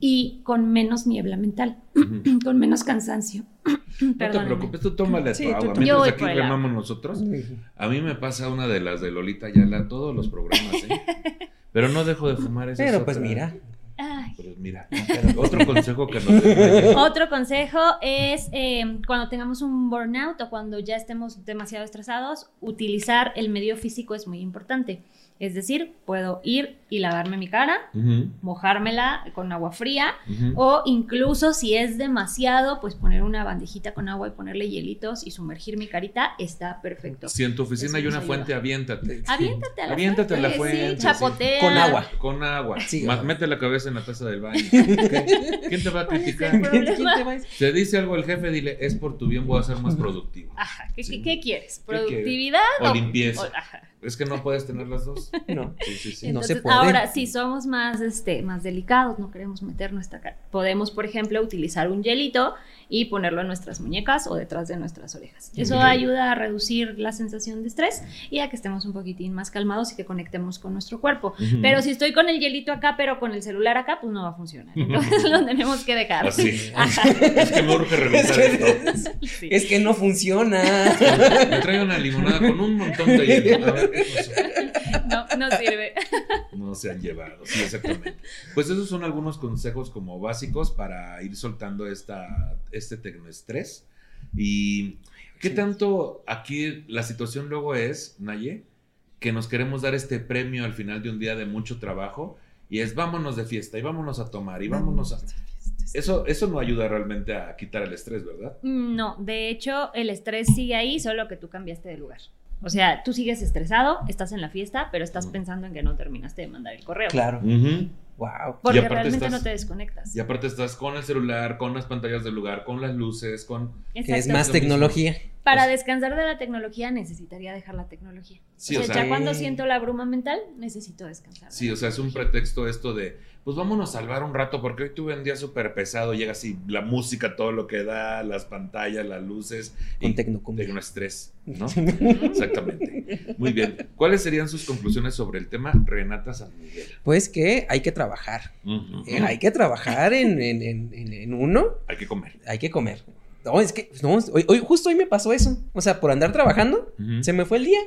C: y con menos niebla mental,
B: Ujú. [CLEARS THROAT]
C: con menos cansancio. [CLEARS THROAT]
B: No te preocupes, tú tómale
D: Sí,
B: tu agua. Mientras aquí remamos nosotros. A mí me pasa una de las de Lolita Yala, todos los programas, ¿eh? [LAUGHS] Pero no dejo de fumar eso.
D: Pero pues mira.
C: Ay.
B: Pero mira, otro consejo que nos.
C: Otro consejo es eh, cuando tengamos un burnout o cuando ya estemos demasiado estresados, utilizar el medio físico es muy importante. Es decir, puedo ir y lavarme mi cara, mojármela con agua fría o incluso si es demasiado, pues poner una bandejita con agua y ponerle hielitos y sumergir mi carita está perfecto.
B: Si en tu oficina
C: Eso
B: hay una
C: ayuda.
B: fuente, aviéntate. [LAUGHS]
C: Aviéntate a la
B: Aviéntate a la
C: fuente,
B: fuente,
C: sí, chapotea.
D: Con agua.
B: Con agua.
D: Sí, ajá.
B: Mete la cabeza en la taza del baño. [LAUGHS] ¿Quién te va a criticar?
D: ¿Quién te va a?
B: Te dice algo el jefe, dile, es por tu bien, voy a ser más productivo. [LAUGHS]
C: Ajá, ¿qué,
B: Sí.
C: qué- qué quieres?
B: ¿Qué quieres?
C: ¿Productividad
B: O limpieza.
C: o- ajá.
B: Es que no puedes tener las dos.
D: No.
B: Sí, sí, sí.
D: No se
C: Entonces,
D: puede.
C: Ahora, si somos más, este, más delicados, no queremos meter nuestra cara, podemos, por ejemplo, utilizar un hielito y ponerlo en nuestras muñecas o detrás de nuestras orejas. Eso ayuda a reducir la sensación de estrés y a que estemos un poquitín más calmados y que conectemos con nuestro cuerpo. Pero si estoy con el hielito acá, pero con el celular acá, pues no va a funcionar. Entonces lo tenemos que dejar.
B: Así. Es [LAUGHS] que me urge revisar
D: Es
B: esto.
D: que,
C: Sí.
D: es que no funciona.
B: Me trae una limonada con un montón de hielo. A ver qué pasó.
C: No, no sirve.
B: No se han llevado, sí, exactamente. Pues esos son algunos consejos como básicos para ir soltando esta, este tecnoestrés. Y qué
D: Sí.
B: tanto aquí la situación luego es, Naye, que nos queremos dar este premio al final de un día de mucho trabajo y es vámonos de fiesta y vámonos a tomar y vámonos a... Eso, eso no ayuda realmente a quitar el estrés, ¿verdad?
C: No, de hecho, el estrés sigue ahí, solo que tú cambiaste de lugar. O sea, tú sigues estresado, estás en la fiesta, pero estás pensando en que no terminaste de mandar el correo.
D: Claro.
B: Ujú.
D: Wow.
C: Porque realmente
B: estás-
C: no te desconectas.
B: Y aparte estás con el celular, con las pantallas del lugar, con las luces, con...
D: Que es
C: Exacto.
D: más tecnología.
C: Para descansar de la tecnología necesitaría dejar la tecnología.
B: Sí,
C: o
B: o
C: sea,
B: sea-
C: ya cuando siento la bruma mental, necesito descansar. de
B: Sí, o sea, es un pretexto esto de, pues vámonos a salvar un rato, porque hoy tuve un día súper pesado, llega así la música, todo lo que da, las pantallas, las luces.
D: Con
B: y
D: tecnocumbia.
B: tecnoestrés, ¿no? [LAUGHS] Exactamente. Muy bien. ¿Cuáles serían sus conclusiones sobre el tema Renata San Miguel?
D: Pues que hay que trabajar. Eh, hay que trabajar en, en- en- en- en uno.
B: Hay que comer.
D: Hay que comer. No, es que, no, hoy, hoy- justo hoy me pasó eso. O sea, por andar trabajando, se me fue el día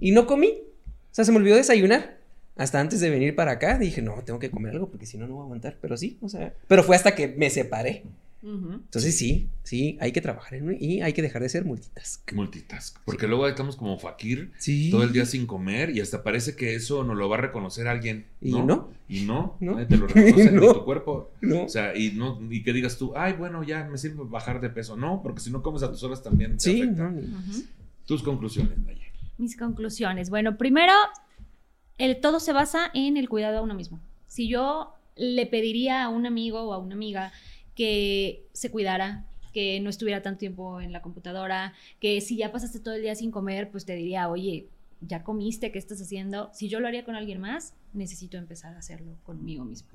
D: y no comí. O sea, se me olvidó desayunar. Hasta antes de venir para acá dije, no, tengo que comer algo porque si no, no voy a aguantar. Pero sí, o sea, pero fue hasta que me separé. Entonces sí, sí, hay que trabajar en y hay que dejar de ser multitask.
B: Multitask. Porque luego estamos como fakir
D: Sí.
B: todo el día sin comer y hasta parece que eso nos lo va a reconocer alguien.
D: Y
B: ¿no?
D: no.
B: Y no,
D: No.
B: nadie te lo reconoce [LAUGHS]
D: No.
B: ni tu cuerpo.
D: No.
B: O sea, y no, y que digas tú, ay, bueno, ya me sirve bajar de peso. No, porque si no comes a tus horas también te
D: sí,
B: afecta.
D: no, ni-
C: Ujú.
B: Tus conclusiones, Naye.
C: Mis conclusiones. Bueno, primero, el todo se basa en el cuidado a uno mismo. Si yo le pediría a un amigo o a una amiga que se cuidara, que no estuviera tanto tiempo en la computadora, que si ya pasaste todo el día sin comer, pues te diría, oye, ya comiste, ¿qué estás haciendo? Si yo lo haría con alguien más, necesito empezar a hacerlo conmigo mismo.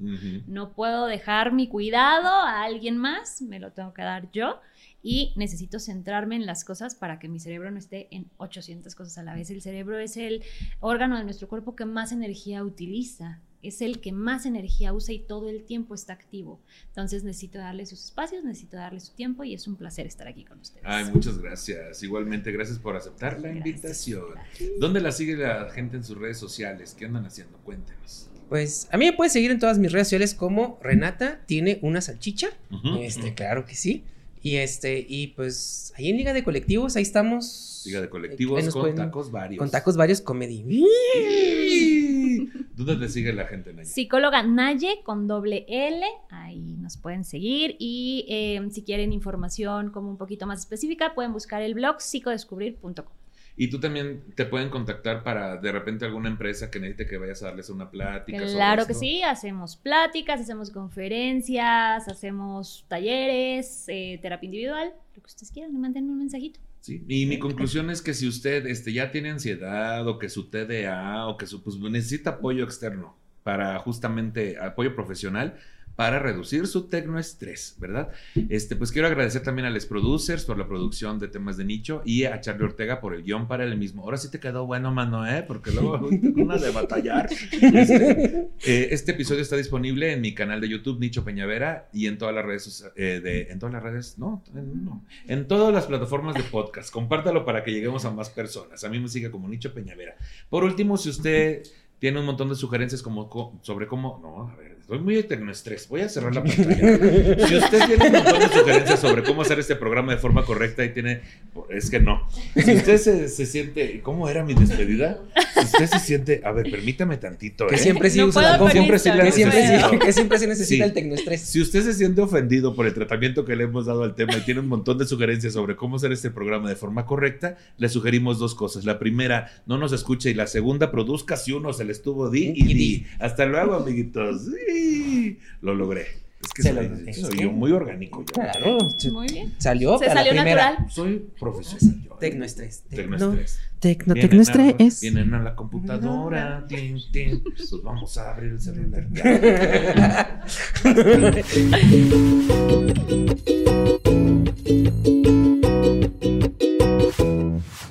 C: No puedo dejar mi cuidado a alguien más, me lo tengo que dar yo y necesito centrarme en las cosas para que mi cerebro no esté en 800 cosas a la vez. El cerebro es el órgano de nuestro cuerpo que más energía utiliza, es el que más energía usa y todo el tiempo está activo. Entonces necesito darle sus espacios, necesito darle su tiempo y es un placer estar aquí con ustedes.
B: Ay, muchas gracias. Igualmente, gracias por aceptar la
C: Gracias.
B: invitación. ¿Dónde la sigue la gente en sus redes sociales? ¿Qué andan haciendo? Cuéntenos.
D: Pues a mí me puedes seguir en todas mis redes sociales como Renata tiene una salchicha.
B: Ujú.
D: Este, claro que sí. Y este, y pues ahí en Liga de Colectivos, ahí estamos.
B: Liga de
D: Ahí
B: colectivos
D: nos
B: con
D: pueden-
B: tacos varios.
D: Con tacos varios comedy. [LAUGHS]
B: ¿Dónde te sigue la gente, Naya?
C: Psicóloga Naye con doble L, ahí nos pueden seguir y eh, si quieren información como un poquito más específica pueden buscar el blog psicodescubrir.com.
B: Y tú también te pueden contactar para de repente alguna empresa que necesite que vayas a darles una plática. sobre
C: Claro que
B: esto.
C: sí, hacemos pláticas, hacemos conferencias, hacemos talleres, eh, terapia individual, lo que ustedes quieran, mándenme un mensajito.
B: Sí, y mi conclusión es que si usted este, ya tiene ansiedad o que su TDA o que su, pues, necesita apoyo externo para justamente apoyo profesional para reducir su tecnoestrés, ¿verdad? Este, pues quiero agradecer también a Les Producers por la producción de temas de nicho y a Charlie Ortega por el guion para el mismo. Ahora sí te quedó bueno, mano, ¿eh? Porque luego [LAUGHS] una de batallar. Este, eh, este episodio está disponible en mi canal de YouTube, Nicho Peñavera, y en todas las redes, eh, de, en todas las redes, no, no, en todas las plataformas de podcast. Compártalo para que lleguemos a más personas. A mí me sigue como Nicho Peñavera. Por último, si usted tiene un montón de sugerencias como, sobre cómo, no, a ver, estoy muy tecnoestrés, voy a cerrar la pantalla. Si usted tiene un montón de sugerencias sobre cómo hacer este programa de forma correcta y tiene, es que no. Si usted se, se siente, ¿cómo era mi despedida? Si usted se siente, a ver, permítame tantito,
D: Que
B: ¿eh?
D: siempre sí
C: No
D: usa la.
B: Siempre sí
D: Que siempre, sí, que siempre se necesita
B: Sí.
D: el tecnoestrés.
B: Si usted se siente ofendido por el tratamiento que le hemos dado al tema y tiene un montón de sugerencias sobre cómo hacer este programa de forma correcta, le sugerimos dos cosas. La primera, no nos escuche y la segunda, produzca si uno se le estuvo di y
D: Y
B: di.
D: di.
B: Hasta luego, amiguitos. Sí, lo logré. Es que
D: se
B: soy,
D: lo
B: soy yo muy orgánico. Yo,
D: claro.
C: Muy bien.
D: Salió.
C: Se salió
D: la
C: natural.
B: Soy profesional. Pues, ¿eh?
D: Tecnoestrés.
B: Tecnoestrés.
D: Tecno, tecnoestrés.
B: Tecno Vienen a la computadora. Tin, tin. Pues vamos a abrir el celular. [LAUGHS] [LAUGHS]